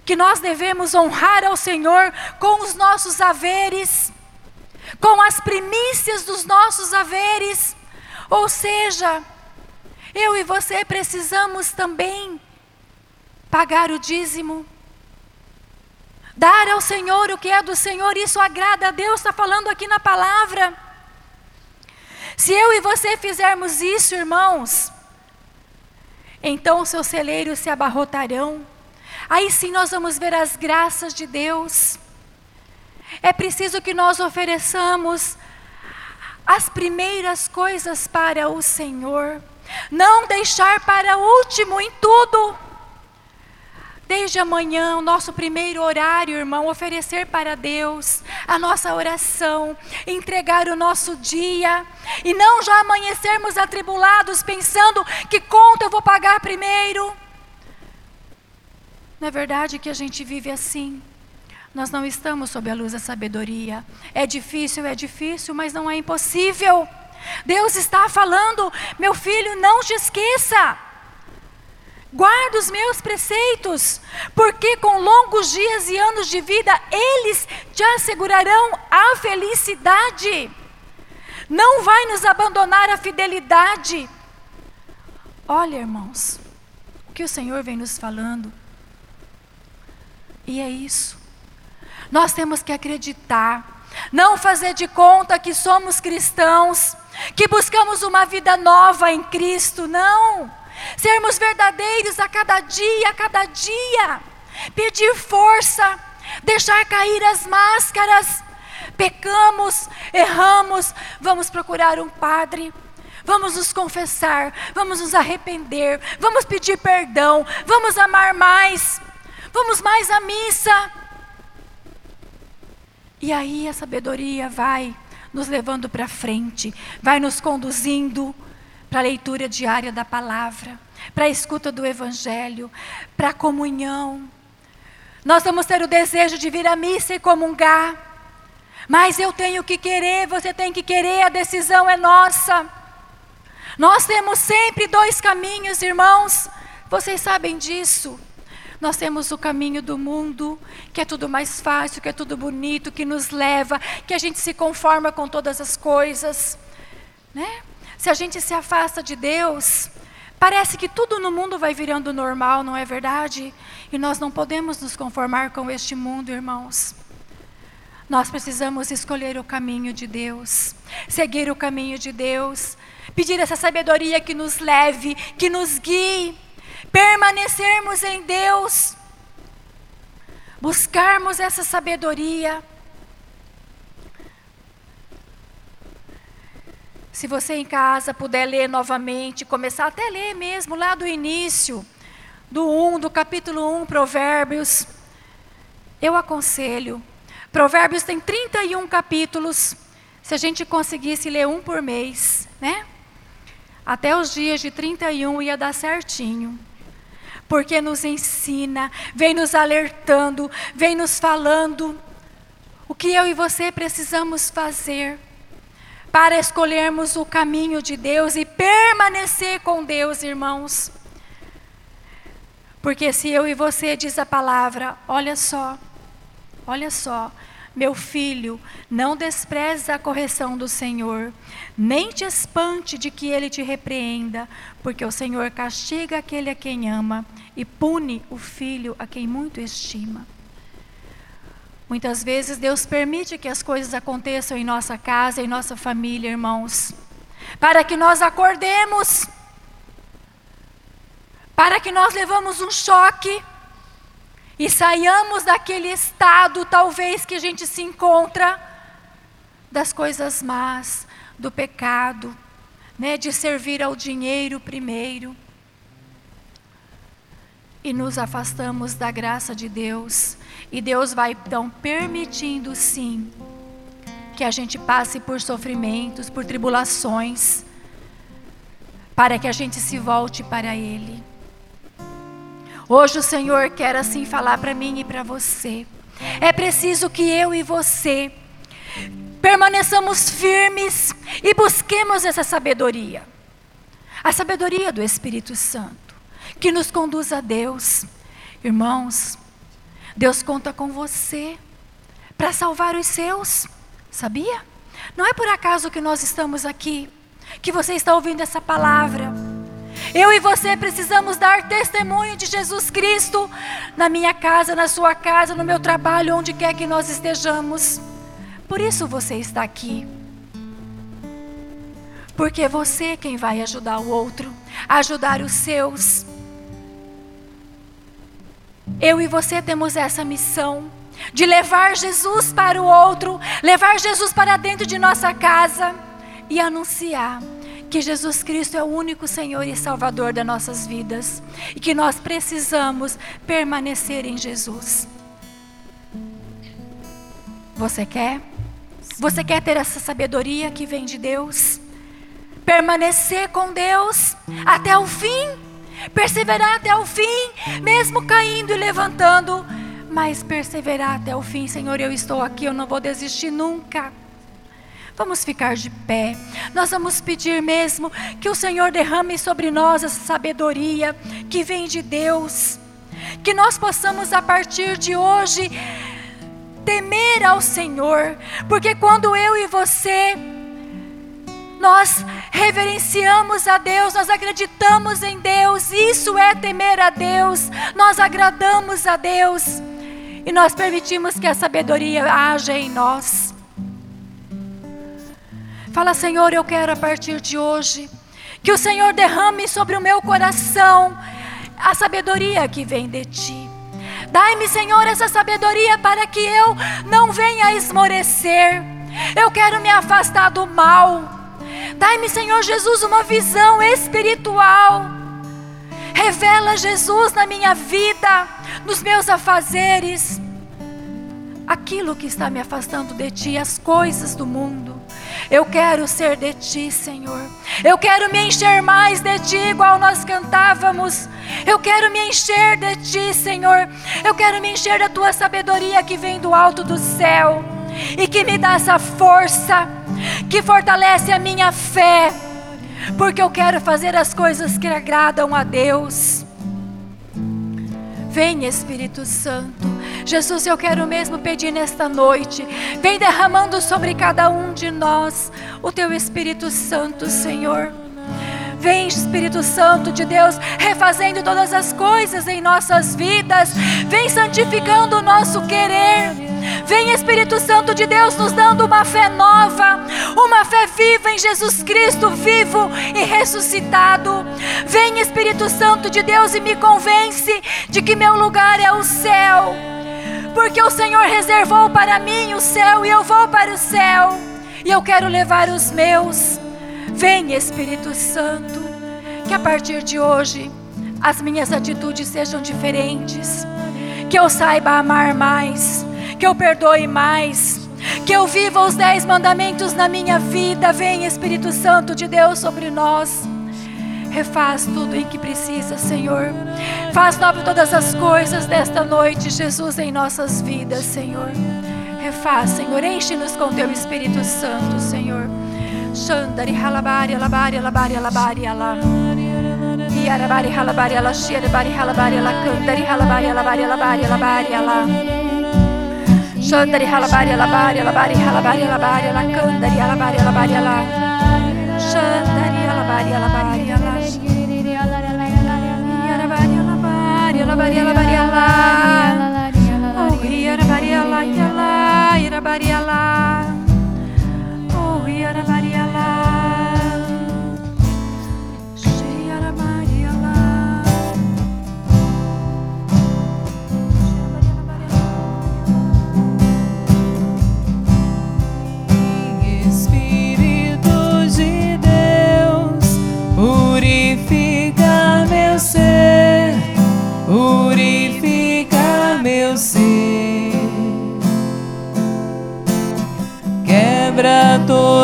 que nós devemos honrar ao Senhor com os nossos haveres, com as primícias dos nossos haveres. Ou seja, eu e você precisamos também pagar o dízimo Dar ao Senhor o que é do Senhor, isso agrada a Deus, está falando aqui na palavra. Se eu e você fizermos isso, irmãos, então os seus celeiros se abarrotarão. Aí sim nós vamos ver as graças de Deus. É preciso que nós ofereçamos as primeiras coisas para o Senhor. Não deixar para último em tudo. Desde amanhã, o nosso primeiro horário, irmão, oferecer para Deus a nossa oração, entregar o nosso dia e não já amanhecermos atribulados pensando que conta eu vou pagar primeiro. Não é verdade que a gente vive assim? Nós não estamos sob a luz da sabedoria. É difícil, é difícil, mas não é impossível. Deus está falando, meu filho, não te esqueça. Guarda os meus preceitos, porque com longos dias e anos de vida eles te assegurarão a felicidade. Não vai nos abandonar a fidelidade. Olha, irmãos, o que o Senhor vem nos falando. E é isso. Nós temos que acreditar, não fazer de conta que somos cristãos, que buscamos uma vida nova em Cristo, não sermos verdadeiros a cada dia, a cada dia, pedir força, deixar cair as máscaras. Pecamos, erramos, vamos procurar um padre, vamos nos confessar, vamos nos arrepender, vamos pedir perdão, vamos amar mais, vamos mais à missa. E aí a sabedoria vai nos levando para frente, vai nos conduzindo para a leitura diária da palavra, para a escuta do Evangelho, para a comunhão. Nós vamos ter o desejo de vir à missa e comungar, mas eu tenho que querer, você tem que querer, a decisão é nossa. Nós temos sempre dois caminhos, irmãos, vocês sabem disso. Nós temos o caminho do mundo, que é tudo mais fácil, que é tudo bonito, que nos leva, que a gente se conforma com todas as coisas, né? Se a gente se afasta de Deus, parece que tudo no mundo vai virando normal, não é verdade? E nós não podemos nos conformar com este mundo, irmãos. Nós precisamos escolher o caminho de Deus, seguir o caminho de Deus, Pedir essa sabedoria que nos leve, que nos guie, permanecermos em Deus, buscarmos essa sabedoria. Se você em casa puder ler novamente, começar até ler mesmo lá do início, do 1, do capítulo 1, Provérbios, eu aconselho. Provérbios tem 31 capítulos. Se a gente conseguisse ler um por mês, né? Até os dias de 31 ia dar certinho. Porque nos ensina, vem nos alertando, vem nos falando o que eu e você precisamos fazer para escolhermos o caminho de Deus e permanecer com Deus, irmãos. Porque se eu e você diz a palavra, olha só, olha só, meu filho, não despreze a correção do Senhor, nem te espante de que ele te repreenda, porque o Senhor castiga aquele a quem ama e pune o filho a quem muito estima. Muitas vezes Deus permite que as coisas aconteçam em nossa casa, em nossa família, irmãos, para que nós acordemos, para que nós levamos um choque. E saiamos daquele estado, talvez, que a gente se encontra, das coisas más, do pecado, né, de servir ao dinheiro primeiro. E nos afastamos da graça de Deus e Deus vai então permitindo sim que a gente passe por sofrimentos, por tribulações, para que a gente se volte para Ele. Hoje o Senhor quer assim falar para mim e para você. É preciso que eu e você permaneçamos firmes e busquemos essa sabedoria. A sabedoria do Espírito Santo, que nos conduz a Deus. Irmãos, Deus conta com você para salvar os seus, sabia? Não é por acaso que nós estamos aqui, que você está ouvindo essa palavra. Eu e você precisamos dar testemunho de Jesus Cristo na minha casa, na sua casa, no meu trabalho, onde quer que nós estejamos. Por isso você está aqui. Porque é você quem vai ajudar o outro, ajudar os seus. Eu e você temos essa missão de levar Jesus para o outro, levar Jesus para dentro de nossa casa e anunciar que Jesus Cristo é o único Senhor e Salvador das nossas vidas e que nós precisamos permanecer em Jesus. Você quer? Você quer ter essa sabedoria que vem de Deus? Permanecer com Deus até o fim? Perseverar até o fim, mesmo caindo e levantando, mas perseverar até o fim. Senhor, eu estou aqui, eu não vou desistir nunca. Vamos ficar de pé. Nós vamos pedir mesmo que o Senhor derrame sobre nós essa sabedoria que vem de Deus. Que nós possamos a partir de hoje temer ao Senhor, porque quando eu e você nós reverenciamos a Deus, nós acreditamos em Deus, isso é temer a Deus, nós agradamos a Deus e nós permitimos que a sabedoria haja em nós. Fala, Senhor, eu quero a partir de hoje que o Senhor derrame sobre o meu coração a sabedoria que vem de ti. Dai-me, Senhor, essa sabedoria para que eu não venha esmorecer. Eu quero me afastar do mal. Dai-me, Senhor Jesus, uma visão espiritual. Revela Jesus na minha vida, nos meus afazeres. Aquilo que está me afastando de Ti, as coisas do mundo. Eu quero ser de Ti, Senhor. Eu quero me encher mais de Ti, igual nós cantávamos. Eu quero me encher de Ti, Senhor. Eu quero me encher da Tua sabedoria que vem do alto do céu e que me dá essa força que fortalece a minha fé, porque eu quero fazer as coisas que agradam a Deus. Vem Espírito Santo. Jesus, eu quero mesmo pedir nesta noite, vem derramando sobre cada um de nós o teu Espírito Santo, Senhor. Vem, Espírito Santo de Deus, refazendo todas as coisas em nossas vidas. Vem santificando o nosso querer. Vem Espírito Santo de Deus nos dando uma fé nova, uma fé viva em Jesus Cristo, vivo e ressuscitado. Vem Espírito Santo de Deus e me convence de que meu lugar é o céu. Porque o Senhor reservou para mim o céu e eu vou para o céu. E eu quero levar os meus. Vem Espírito Santo, que a partir de hoje as minhas atitudes sejam diferentes, que eu saiba amar mais, que eu perdoe mais, que eu viva os dez mandamentos na minha vida. Vem, Espírito Santo de Deus, sobre nós. Refaz tudo em que precisa, Senhor. Faz nova todas as coisas desta noite, Jesus, em nossas vidas, Senhor. Refaz, Senhor. Enche-nos com teu Espírito Santo, Senhor. Xandari, halabari, alabari, alabari, alabari, alabari. Yarabari halabari ala shirabari halabari ala kandari halabari alabari alabari alabari ala Shandari halabari alabari alabari halabari alabari ala kandari alabari alabari ala Shandari alabari alabari ala Yarabari alabari alabari alabari ala Oh yarabari ala yala yarabari ala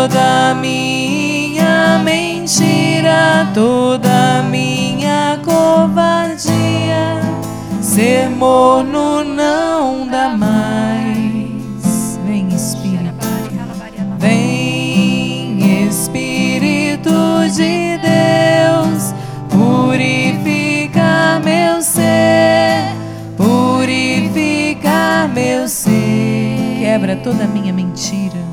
toda minha mentira, toda minha covardia. Ser morno não dá mais. Vem, Espírito. Vem, Espírito de Deus, purifica meu ser, purifica meu ser. Quebra toda minha mentira,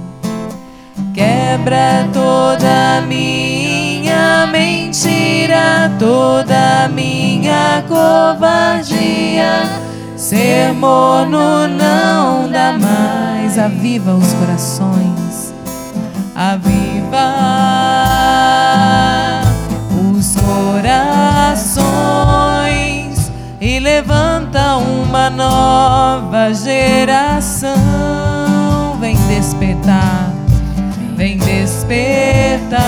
quebra toda minha mentira, toda minha covardia. Ser morno não dá mais, aviva os corações aviva os corações e levanta uma nova geração. Vem despertar, despertar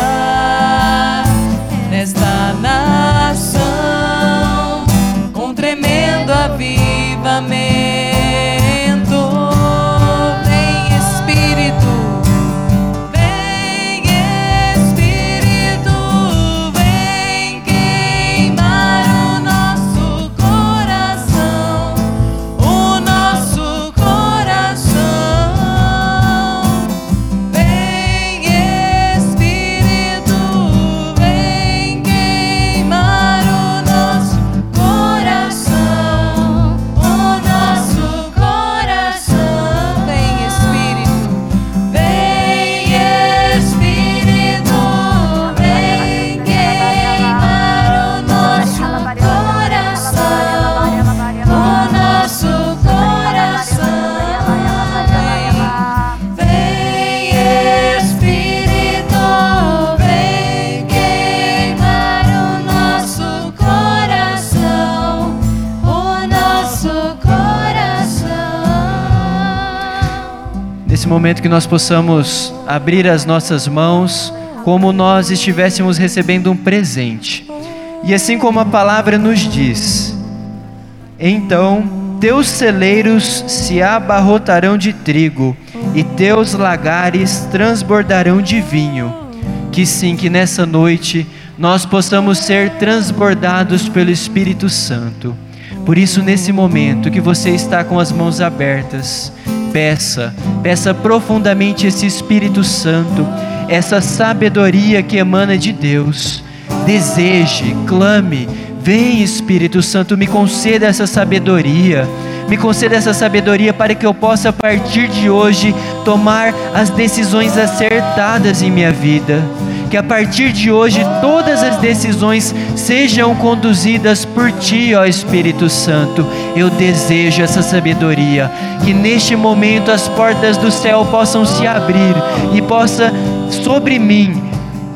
nesta nação um tremendo avivamento. Momento que nós possamos abrir as nossas mãos como nós estivéssemos recebendo um presente. E assim como a palavra nos diz: Então teus celeiros se abarrotarão de trigo e teus lagares transbordarão de vinho. Que sim, que nessa noite nós possamos ser transbordados pelo Espírito Santo. Por isso, nesse momento que você está com as mãos abertas, peça, peça profundamente esse Espírito Santo, essa sabedoria que emana de Deus. Deseje, clame, vem Espírito Santo, me conceda essa sabedoria. Me conceda essa sabedoria para que eu possa, a partir de hoje, tomar as decisões acertadas em minha vida. Que a partir de hoje todas as decisões sejam conduzidas por Ti, ó Espírito Santo. Eu desejo essa sabedoria. Que neste momento as portas do céu possam se abrir e possa sobre mim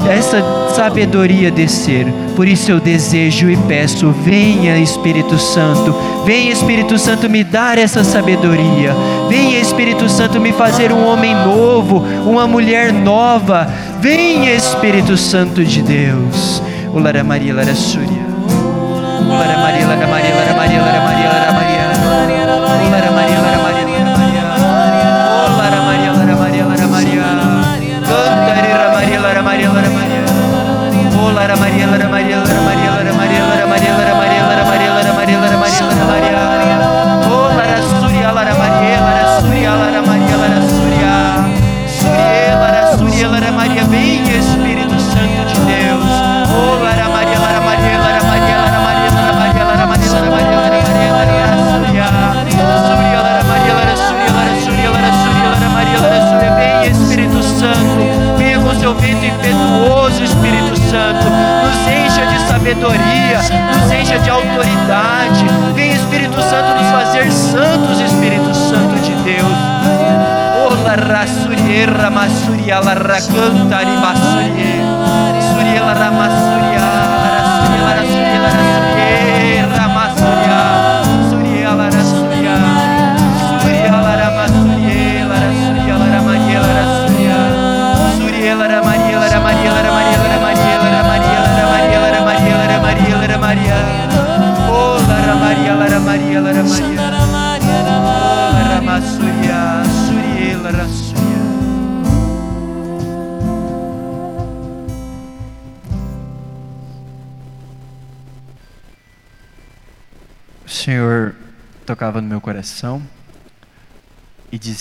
essa sabedoria descer. Por isso eu desejo e peço: venha Espírito Santo, venha Espírito Santo me dar essa sabedoria, venha Espírito Santo me fazer um homem novo, uma mulher nova, venha Espírito Santo de Deus. O Lara Maria, Lara Súria. O Lara Maria, Lara Maria, Lara Maria, Lara Maria, Lara Maria. O Lara Maria, Maria, Lara Maria,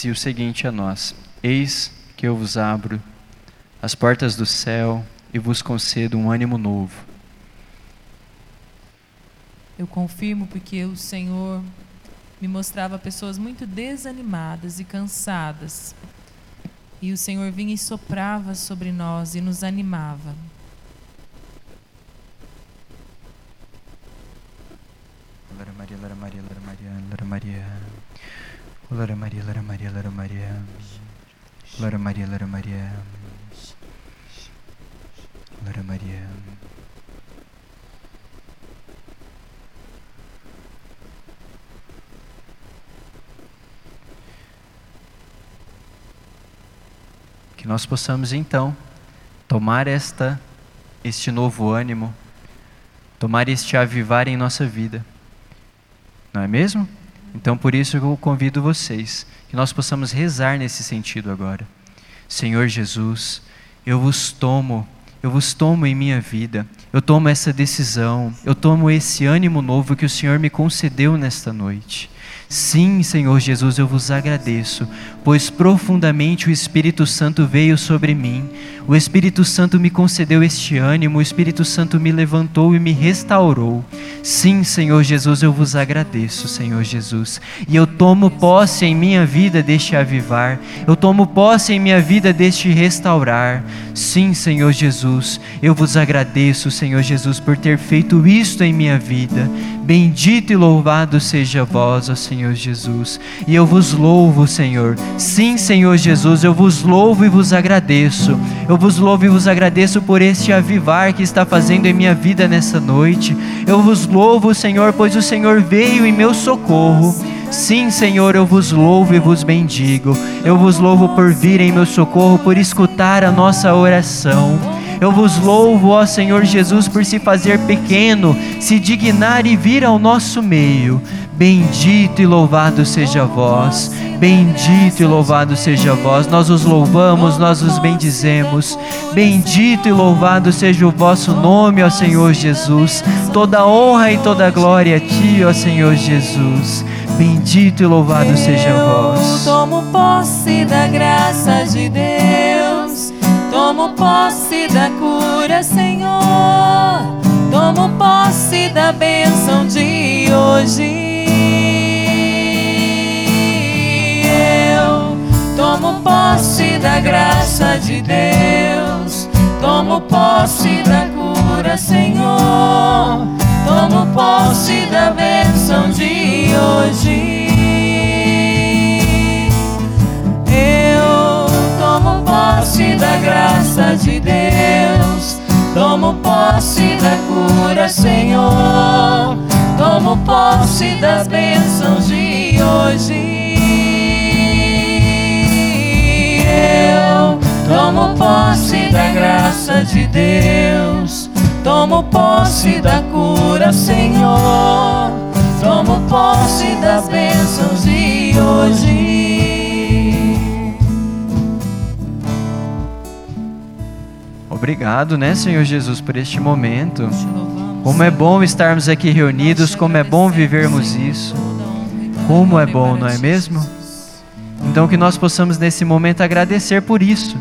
dizia o seguinte a nós: Eis que eu vos abro as portas do céu e vos concedo um ânimo novo. Eu confirmo porque o Senhor me mostrava pessoas muito desanimadas e cansadas. E o Senhor vinha e soprava sobre nós e nos animava. Lara Maria, Lara Maria, Lara Maria, Lara Maria. Lara Maria, Lara Maria, Lara Maria. Lara Maria, Lara Maria. Lara Maria. Que nós possamos então tomar esta este novo ânimo, tomar este avivar em nossa vida. Não é mesmo? Então por isso eu convido vocês que nós possamos rezar nesse sentido agora. Senhor Jesus, eu vos tomo, eu vos tomo em minha vida. Eu tomo essa decisão, eu tomo esse ânimo novo que o Senhor me concedeu nesta noite. Sim, Senhor Jesus, eu vos agradeço, pois profundamente o Espírito Santo veio sobre mim. O Espírito Santo me concedeu este ânimo, o Espírito Santo me levantou e me restaurou. Sim, Senhor Jesus, eu vos agradeço, Senhor Jesus. E eu tomo posse em minha vida deste avivar, eu tomo posse em minha vida deste restaurar. Sim, Senhor Jesus, eu vos agradeço, Senhor Jesus, por ter feito isto em minha vida. Bendito e louvado seja vós, ó Senhor Jesus. E eu vos louvo, Senhor. Sim, Senhor Jesus, eu vos louvo e vos agradeço. Eu vos louvo e vos agradeço por este avivar que está fazendo em minha vida nessa noite. Eu vos louvo, Senhor, pois o Senhor veio em meu socorro. Sim, Senhor, eu vos louvo e vos bendigo. Eu vos louvo por vir em meu socorro, por escutar a nossa oração. Eu vos louvo, ó Senhor Jesus, por se fazer pequeno, se dignar e vir ao nosso meio. Bendito e louvado seja vós, bendito e louvado seja vós. Nós os louvamos, nós os bendizemos. Bendito e louvado seja o vosso nome, ó Senhor Jesus. Toda honra e toda glória a ti, ó Senhor Jesus. Bendito e louvado seja Eu vós. tomo posse da graça de Deus. Tomo posse da cura, Senhor. Tomo posse da bênção de hoje. Eu tomo posse da graça de Deus. Tomo posse da cura, Senhor. Tomo posse da bênção de hoje. Eu tomo posse da graça de Deus. Tomo posse da cura, Senhor. Tomo posse das bênçãos de hoje. Eu tomo posse da graça de Deus. Tomo posse da cura, Senhor. Tomo posse das bênçãos de hoje. Obrigado, né, Senhor Jesus, por este momento. Como é bom estarmos aqui reunidos, como é bom vivermos isso. Como é bom, não é mesmo? Então que nós possamos nesse momento agradecer por isso.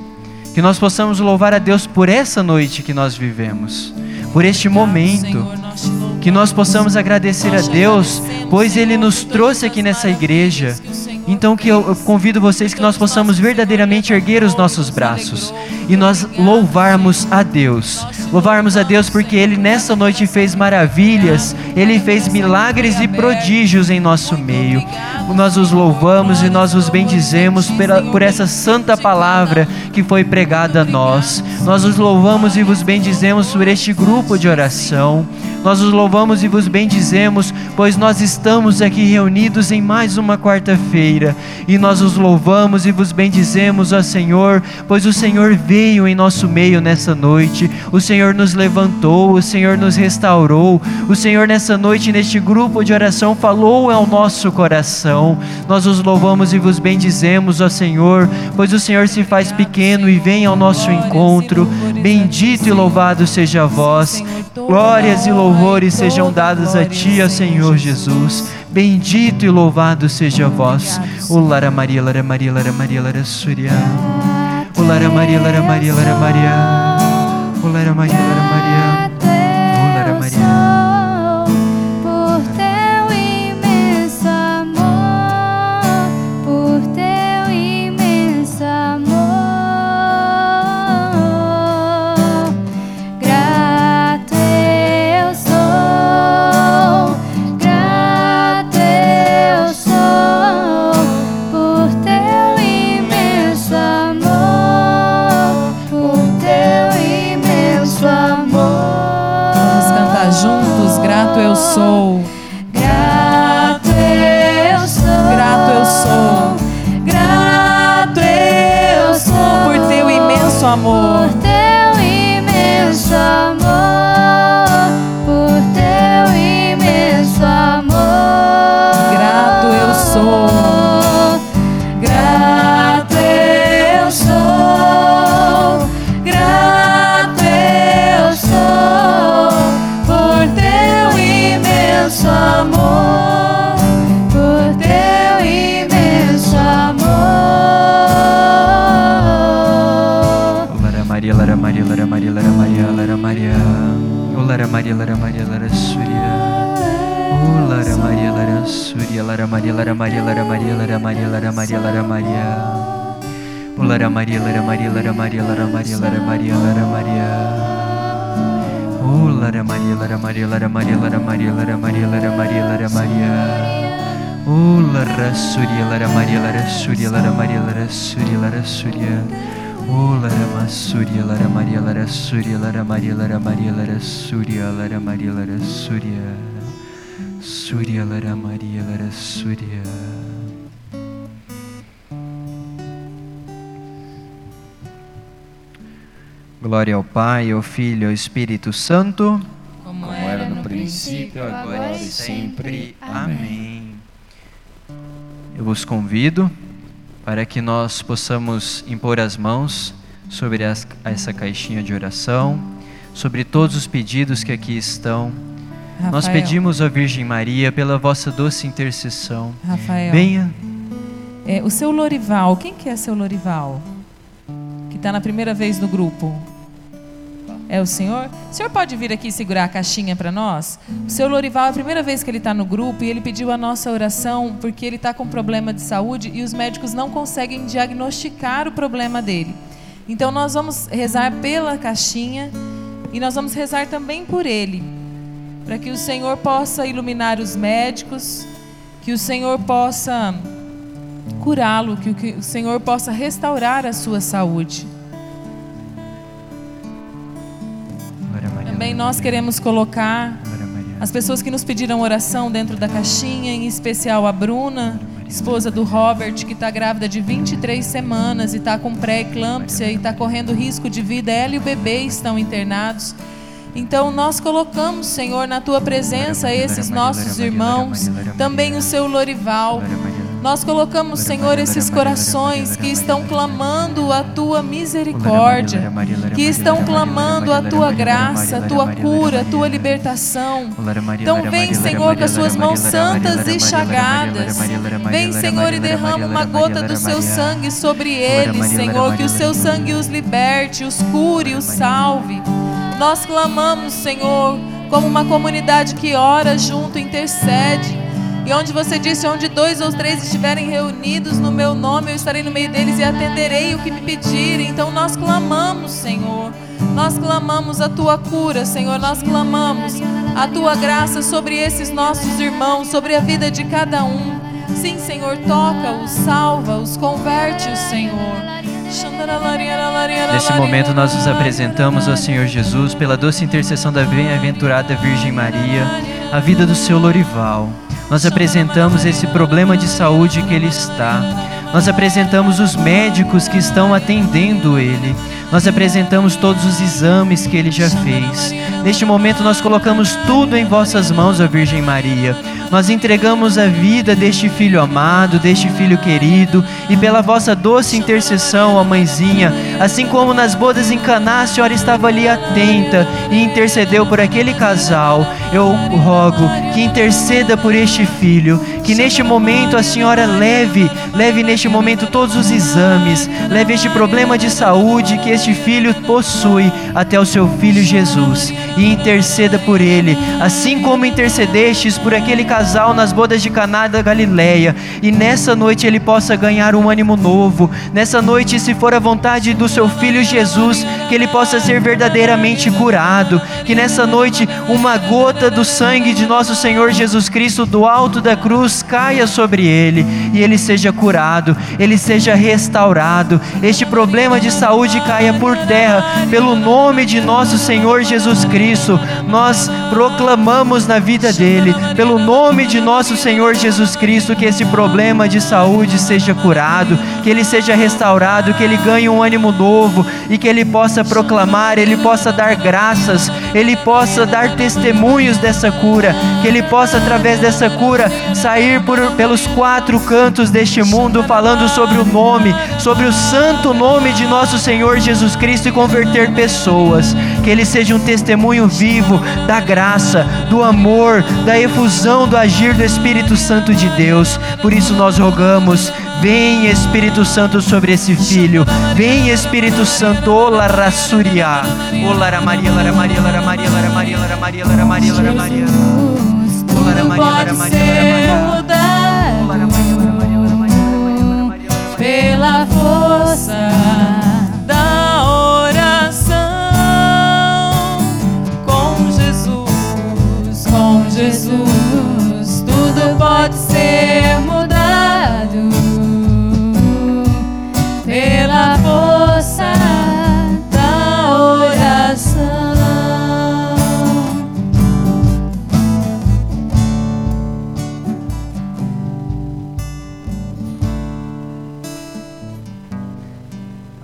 Que nós possamos louvar a Deus por essa noite que nós vivemos, por este momento. Que nós possamos agradecer a Deus, pois Ele nos trouxe aqui nessa igreja. Então que eu, eu convido vocês que nós possamos verdadeiramente erguer os nossos braços e nós louvarmos a Deus. Louvarmos a Deus porque Ele nessa noite fez maravilhas, Ele fez milagres e prodígios em nosso meio. Nós os louvamos e nós os bendizemos pela, por essa santa palavra que foi pregada a nós. Nós os louvamos e vos bendizemos por este grupo de oração. Nós os louvamos e vos bendizemos, pois nós estamos aqui reunidos em mais uma quarta-feira. E nós os louvamos e vos bendizemos, ó Senhor, pois o Senhor veio em nosso meio nessa noite. O Senhor nos levantou, o Senhor nos restaurou. O Senhor nessa noite, neste grupo de oração, falou ao nosso coração. Nós os louvamos e vos bendizemos, ó Senhor, pois o Senhor se faz pequeno e vem ao nosso encontro. Bendito e louvado seja vós. Glórias e louvores sejam dados a ti, ó Senhor Jesus. Bendito e louvado seja vós. O Lara Maria, Lara Maria, Lara Maria, Lara Surya. O Lara Maria, Lara Maria, Lara Maria. O Lara Maria, Lara Maria. O Lara Maria. Maria, Lara Maria, Lara Surya. O Lara Maria, Lara Surya, Lara Maria, Lara Maria, Lara Maria, Lara Maria, Lara Maria, Lara Maria. O Lara Maria, Lara Maria, Lara Maria, Lara Maria, Lara Maria, Lara Maria. O Lara Maria, Lara Maria, Lara Maria, Lara Maria, Lara Maria, Lara Maria, Lara Maria. O Lara Surya, Lara Maria, Lara Surya, Lara Maria, Lara Surya, Lara Surya. Lara Masurya, Lara Maria, Lara Surya, Lara Maria, Lara Maria, Lara Surya, Lara Maria, Lara Surya. Surya, Lara Maria, Lara Surya. Glória ao Pai, ao Filho e ao Espírito Santo. Como era no princípio, agora e sempre. Amém. Eu vos convido para que nós possamos impor as mãos sobre essa caixinha de oração, sobre todos os pedidos que aqui estão. Nós Rafael, pedimos à Virgem Maria pela vossa doce intercessão. Rafael, Venha, é, o seu Lorival, quem que é seu Lorival? Que está na primeira vez no grupo? É o senhor? O senhor pode vir aqui segurar a caixinha para nós? O seu Lorival é a primeira vez que ele está no grupo e ele pediu a nossa oração porque ele está com problema de saúde e os médicos não conseguem diagnosticar o problema dele. Então nós vamos rezar pela caixinha e nós vamos rezar também por ele, para que o Senhor possa iluminar os médicos, que o Senhor possa curá-lo, que o Senhor possa restaurar a sua saúde. Também nós queremos colocar as pessoas que nos pediram oração dentro da caixinha, em especial a Bruna, esposa do Robert, que está grávida de 23 semanas e está com pré-eclâmpsia e está correndo risco de vida. Ela e o bebê estão internados. Então nós colocamos, Senhor, na tua presença esses nossos irmãos, também o seu Lorival. Nós colocamos, Senhor, esses corações que estão clamando a tua misericórdia, que estão clamando a tua graça, a tua cura, a tua libertação. Então, vem, Senhor, com as suas mãos santas e chagadas. Vem, Senhor, e derrama uma gota do seu sangue sobre eles, Senhor, que o seu sangue os liberte, os cure, os salve. Nós clamamos, Senhor, como uma comunidade que ora junto, intercede. E onde você disse, onde dois ou três estiverem reunidos no meu nome, eu estarei no meio deles e atenderei o que me pedirem. Então nós clamamos, Senhor. Nós clamamos a tua cura, Senhor. Nós clamamos a tua graça sobre esses nossos irmãos, sobre a vida de cada um. Sim, Senhor, toca-os, salva-os, converte-os, Senhor. Nesse momento nós nos apresentamos ao Senhor Jesus pela doce intercessão da bem-aventurada Virgem Maria, a vida do seu Lorival. Nós apresentamos esse problema de saúde que ele está. Nós apresentamos os médicos que estão atendendo ele. Nós apresentamos todos os exames que ele já fez. Neste momento, nós colocamos tudo em vossas mãos, a Virgem Maria. Nós entregamos a vida deste filho amado, deste filho querido, e pela vossa doce intercessão, ó mãezinha, assim como nas bodas em Caná, a senhora estava ali atenta e intercedeu por aquele casal. Eu rogo que interceda por este filho, que neste momento a senhora leve, leve neste momento todos os exames, leve este problema de saúde que este filho possui até o seu filho Jesus e interceda por ele, assim como intercedestes por aquele casal nas bodas de Caná da Galileia, e nessa noite ele possa ganhar um ânimo novo. Nessa noite, se for a vontade do seu filho Jesus, que ele possa ser verdadeiramente curado, que nessa noite uma gota do sangue de nosso Senhor Jesus Cristo do alto da cruz caia sobre ele e ele seja curado, ele seja restaurado. Este problema de saúde caia por terra pelo nome de nosso Senhor Jesus Cristo. Nós proclamamos na vida dele, pelo nome de nosso Senhor Jesus Cristo, que esse problema de saúde seja curado, que ele seja restaurado, que ele ganhe um ânimo novo e que ele possa proclamar, ele possa dar graças, ele possa dar testemunhos dessa cura, que ele possa através dessa cura sair por, pelos quatro cantos deste mundo falando sobre o nome, sobre o santo nome de nosso Senhor Jesus Cristo e converter pessoas, que ele seja um testemunho vivo da graça, do amor, da efusão do agir do Espírito Santo de Deus. Por isso nós rogamos Vem Espírito Santo sobre esse filho. Vem Espírito Santo. Ola Rassuria. Ola Maria, Lara Maria, Lara Maria, Lara Maria, Lara Maria, Lara Maria, Lara Maria. Lara Maria, Lara Maria. Pela força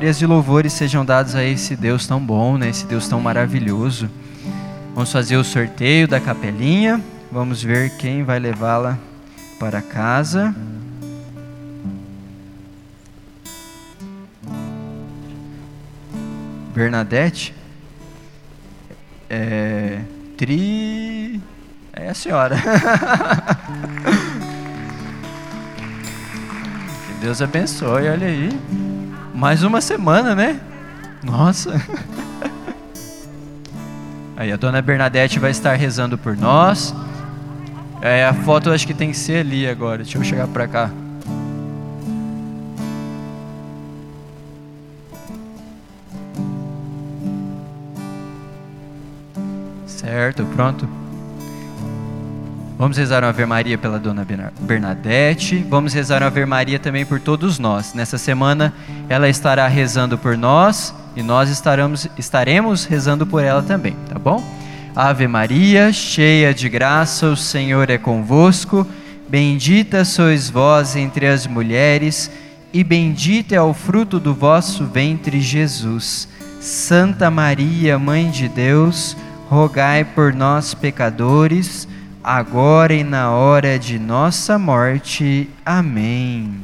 Glórias e louvores sejam dados a esse Deus tão bom, né? Esse Deus tão maravilhoso. Vamos fazer o sorteio da capelinha. Vamos ver quem vai levá-la para casa. Bernadette. É, tri. É a senhora. que Deus abençoe, olha aí. Mais uma semana, né? Nossa. Aí a dona Bernadette vai estar rezando por nós. É, a foto acho que tem que ser ali agora. Deixa eu chegar para cá. Certo, pronto. Vamos rezar uma Ave Maria pela Dona Bernadette. Vamos rezar uma Ave Maria também por todos nós. Nessa semana ela estará rezando por nós e nós estaremos, estaremos rezando por ela também, tá bom? Ave Maria, cheia de graça, o Senhor é convosco. Bendita sois vós entre as mulheres, e bendito é o fruto do vosso ventre, Jesus. Santa Maria, Mãe de Deus, rogai por nós, pecadores, agora e na hora de nossa morte. Amém.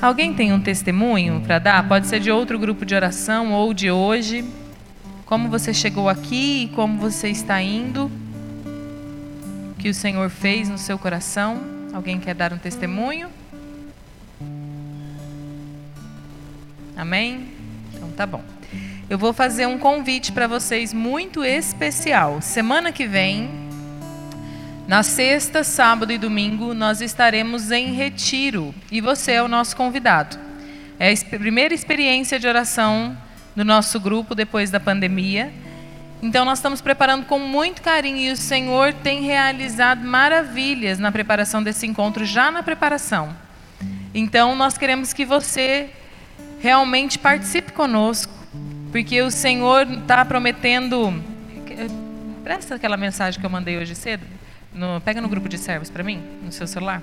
Alguém tem um testemunho para dar? Pode ser de outro grupo de oração ou de hoje. Como você chegou aqui e como você está indo que o Senhor fez no seu coração? Alguém quer dar um testemunho? Amém? Então tá bom. Eu vou fazer um convite para vocês muito especial. Semana que vem, na sexta, sábado e domingo, nós estaremos em retiro e você é o nosso convidado. É a primeira experiência de oração do nosso grupo depois da pandemia. Então nós estamos preparando com muito carinho e o Senhor tem realizado maravilhas na preparação desse encontro, já na preparação. Então nós queremos que você realmente participe conosco, porque o Senhor está prometendo. Presta aquela mensagem que eu mandei hoje cedo. No, pega no grupo de servos para mim, no seu celular.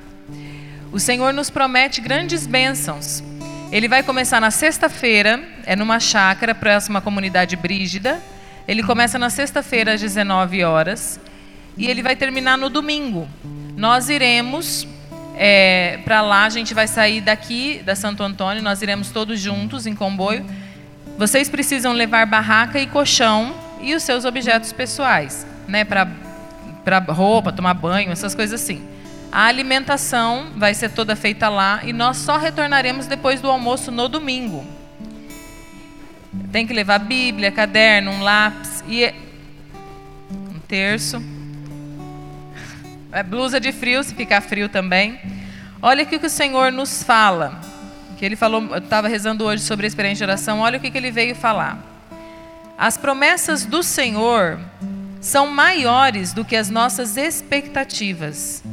O Senhor nos promete grandes bênçãos. Ele vai começar na sexta-feira, é numa chácara próxima à comunidade Brígida. Ele começa na sexta-feira às 19 horas e ele vai terminar no domingo. Nós iremos é, para lá, a gente vai sair daqui da Santo Antônio, nós iremos todos juntos em comboio. Vocês precisam levar barraca e colchão e os seus objetos pessoais, né, para para roupa, tomar banho, essas coisas assim. A alimentação vai ser toda feita lá e nós só retornaremos depois do almoço no domingo. Tem que levar Bíblia, caderno, um lápis e um terço. É blusa de frio, se ficar frio também. Olha o que o Senhor nos fala. Que ele falou, eu estava rezando hoje sobre a experiência de oração. Olha o que, que ele veio falar. As promessas do Senhor são maiores do que as nossas expectativas.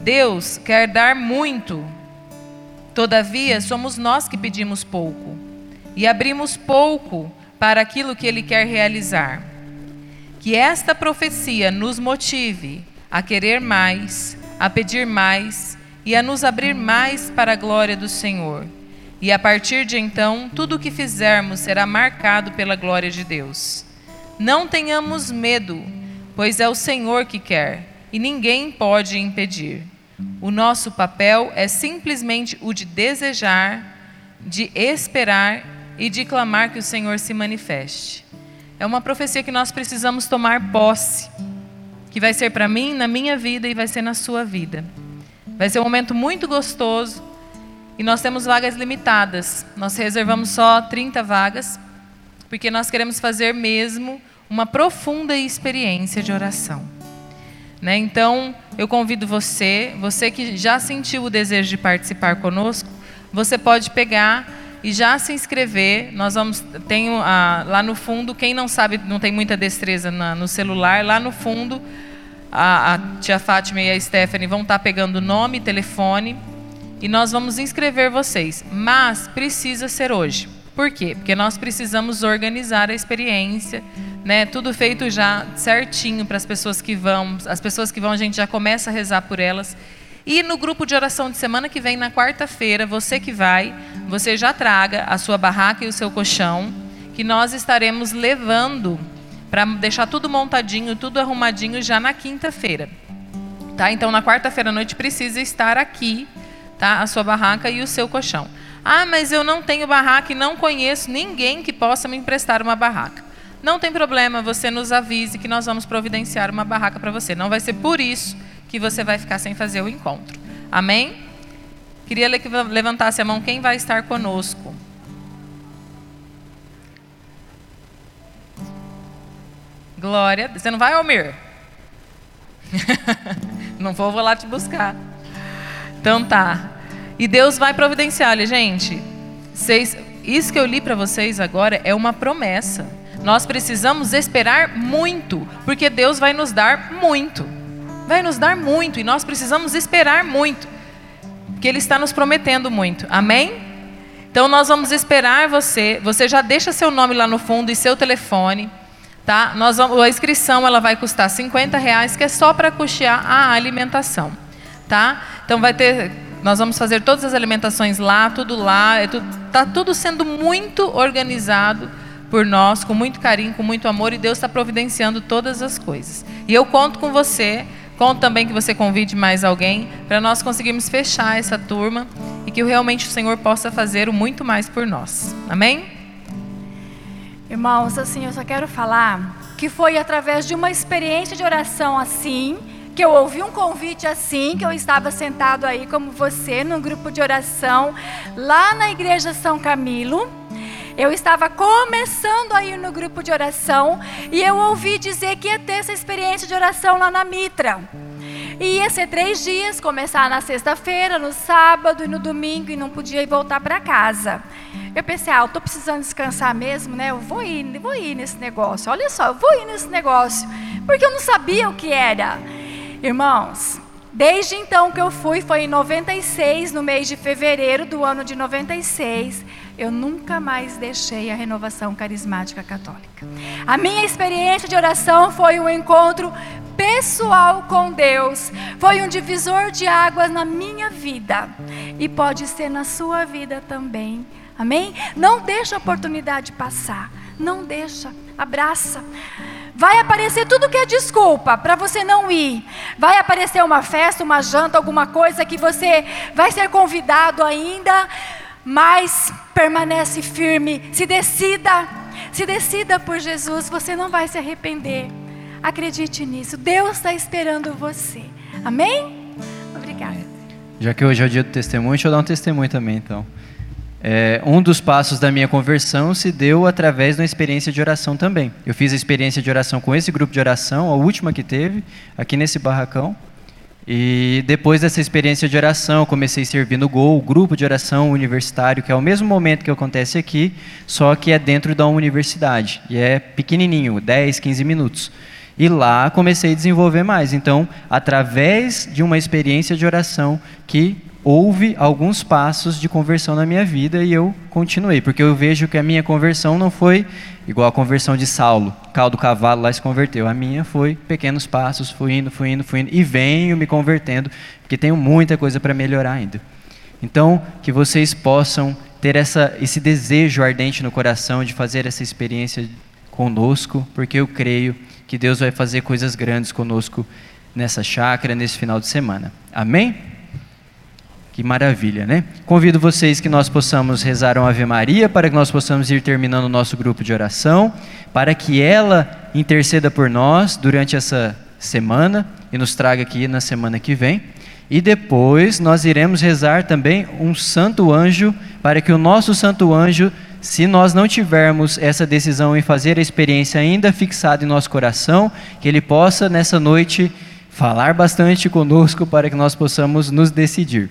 Deus quer dar muito, todavia somos nós que pedimos pouco e abrimos pouco para aquilo que Ele quer realizar. Que esta profecia nos motive a querer mais, a pedir mais e a nos abrir mais para a glória do Senhor. E a partir de então, tudo o que fizermos será marcado pela glória de Deus. Não tenhamos medo, pois é o Senhor que quer e ninguém pode impedir. O nosso papel é simplesmente o de desejar, de esperar e de clamar que o Senhor se manifeste. É uma profecia que nós precisamos tomar posse, que vai ser para mim, na minha vida e vai ser na sua vida. Vai ser um momento muito gostoso e nós temos vagas limitadas. Nós reservamos só 30 vagas, porque nós queremos fazer mesmo uma profunda experiência de oração. Né? Então, eu convido você, você que já sentiu o desejo de participar conosco, você pode pegar e já se inscrever. Nós vamos tem ah, lá no fundo, quem não sabe, não tem muita destreza na, no celular, lá no fundo a, a, tia Fátima e a Stephanie vão estar pegando nome, telefone e nós vamos inscrever vocês. Mas precisa ser hoje. Por quê? Porque nós precisamos organizar a experiência, né? Tudo feito já certinho para as pessoas que vão. As pessoas que vão, a gente já começa a rezar por elas. E no grupo de oração de semana que vem, na quarta-feira, você que vai, você já traga a sua barraca e o seu colchão, que nós estaremos levando para deixar tudo montadinho, tudo arrumadinho já na quinta-feira. Tá? Então, na quarta-feira à noite precisa estar aqui, tá? A sua barraca e o seu colchão. Ah, mas eu não tenho barraca e não conheço ninguém que possa me emprestar uma barraca. Não tem problema, você nos avise que nós vamos providenciar uma barraca para você. Não vai ser por isso que você vai ficar sem fazer o encontro. Amém? Queria que levantasse a mão quem vai estar conosco. Glória. Você não vai, Almir? não vou, vou lá te buscar. Então tá. E Deus vai providenciar, olha, gente. Vocês, isso que eu li para vocês agora é uma promessa. Nós precisamos esperar muito, porque Deus vai nos dar muito. Vai nos dar muito e nós precisamos esperar muito, porque Ele está nos prometendo muito. Amém? Então nós vamos esperar você. Você já deixa seu nome lá no fundo e seu telefone. Tá? Nós vamos, a inscrição ela vai custar 50 reais, que é só para custear a alimentação. Tá? Então vai ter nós vamos fazer todas as alimentações lá, tudo lá. Está é tudo sendo muito organizado por nós, com muito carinho, com muito amor, e Deus está providenciando todas as coisas. E eu conto com você, conto também que você convide mais alguém, para nós conseguirmos fechar essa turma e que realmente o Senhor possa fazer o muito mais por nós. Amém? Irmãos, assim, eu só quero falar que foi através de uma experiência de oração assim que eu ouvi um convite assim, que eu estava sentado aí como você, num grupo de oração, lá na igreja São Camilo. Eu estava começando a ir no grupo de oração e eu ouvi dizer que ia ter essa experiência de oração lá na Mitra. E ia ser três dias, começar na sexta-feira, no sábado e no domingo, e não podia ir voltar para casa. Eu pensei, ah, eu estou precisando descansar mesmo, né? Eu vou ir, vou ir nesse negócio. Olha só, eu vou ir nesse negócio. Porque eu não sabia o que era. Irmãos, desde então que eu fui, foi em 96, no mês de fevereiro do ano de 96, eu nunca mais deixei a renovação carismática católica. A minha experiência de oração foi um encontro pessoal com Deus, foi um divisor de águas na minha vida e pode ser na sua vida também. Amém? Não deixa a oportunidade passar, não deixa, abraça. Vai aparecer tudo que é desculpa para você não ir. Vai aparecer uma festa, uma janta, alguma coisa que você vai ser convidado ainda, mas permanece firme. Se decida, se decida por Jesus, você não vai se arrepender. Acredite nisso. Deus está esperando você. Amém? Obrigada. Já que hoje é o dia do testemunho, deixa eu dar um testemunho também, então. É, um dos passos da minha conversão se deu através de uma experiência de oração também. Eu fiz a experiência de oração com esse grupo de oração, a última que teve, aqui nesse barracão. E depois dessa experiência de oração, comecei a servir no GOL, grupo de oração universitário, que é o mesmo momento que acontece aqui, só que é dentro da universidade. E é pequenininho, 10, 15 minutos. E lá comecei a desenvolver mais. Então, através de uma experiência de oração que houve alguns passos de conversão na minha vida e eu continuei, porque eu vejo que a minha conversão não foi igual a conversão de Saulo, caldo cavalo lá se converteu. A minha foi pequenos passos, fui indo, fui indo, fui indo e venho me convertendo, porque tenho muita coisa para melhorar ainda. Então, que vocês possam ter essa, esse desejo ardente no coração de fazer essa experiência conosco, porque eu creio que Deus vai fazer coisas grandes conosco nessa chácara, nesse final de semana. Amém? Que maravilha, né? Convido vocês que nós possamos rezar uma Ave Maria para que nós possamos ir terminando o nosso grupo de oração, para que ela interceda por nós durante essa semana e nos traga aqui na semana que vem. E depois nós iremos rezar também um santo anjo, para que o nosso santo anjo, se nós não tivermos essa decisão em fazer a experiência ainda fixada em nosso coração, que ele possa nessa noite falar bastante conosco para que nós possamos nos decidir.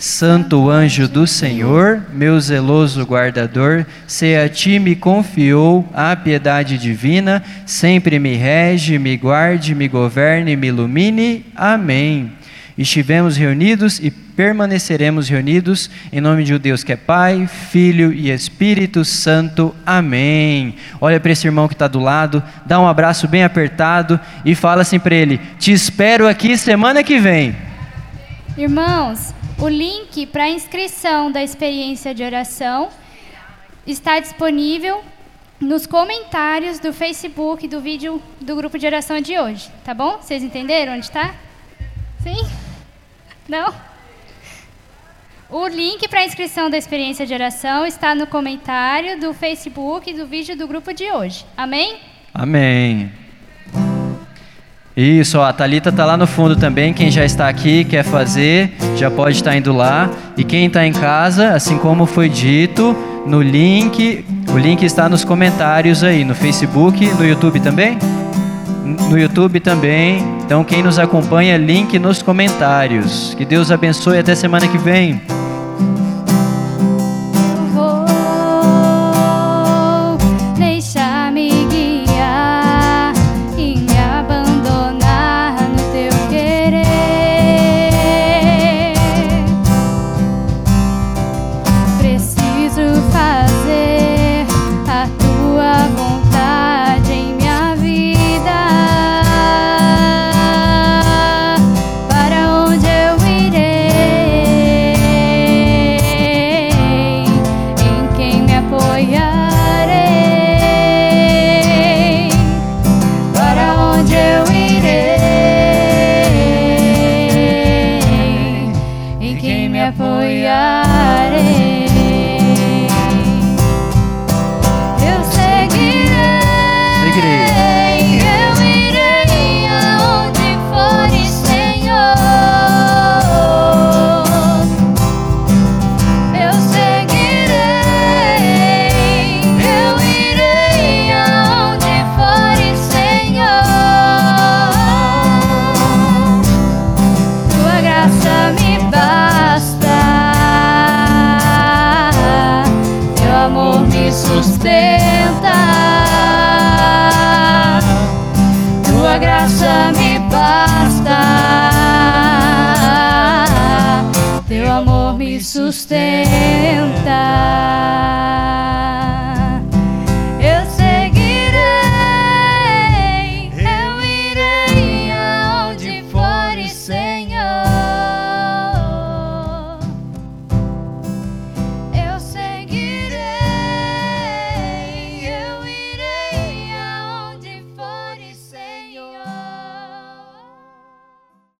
Santo anjo do Senhor, meu zeloso guardador, se a ti me confiou a piedade divina, sempre me rege, me guarde, me governe, me ilumine. Amém. Estivemos reunidos e permaneceremos reunidos em nome de um Deus que é Pai, Filho e Espírito Santo. Amém. Olha para esse irmão que está do lado, dá um abraço bem apertado e fala assim para ele: Te espero aqui semana que vem. Irmãos, o link para inscrição da experiência de oração está disponível nos comentários do Facebook do vídeo do grupo de oração de hoje, tá bom? Vocês entenderam onde está? Sim? Não? O link para inscrição da experiência de oração está no comentário do Facebook do vídeo do grupo de hoje. Amém? Amém. Isso, ó, a Thalita está lá no fundo também. Quem já está aqui, quer fazer, já pode estar indo lá. E quem está em casa, assim como foi dito, no link, o link está nos comentários aí, no Facebook, no YouTube também? No YouTube também. Então, quem nos acompanha, link nos comentários. Que Deus abençoe até semana que vem.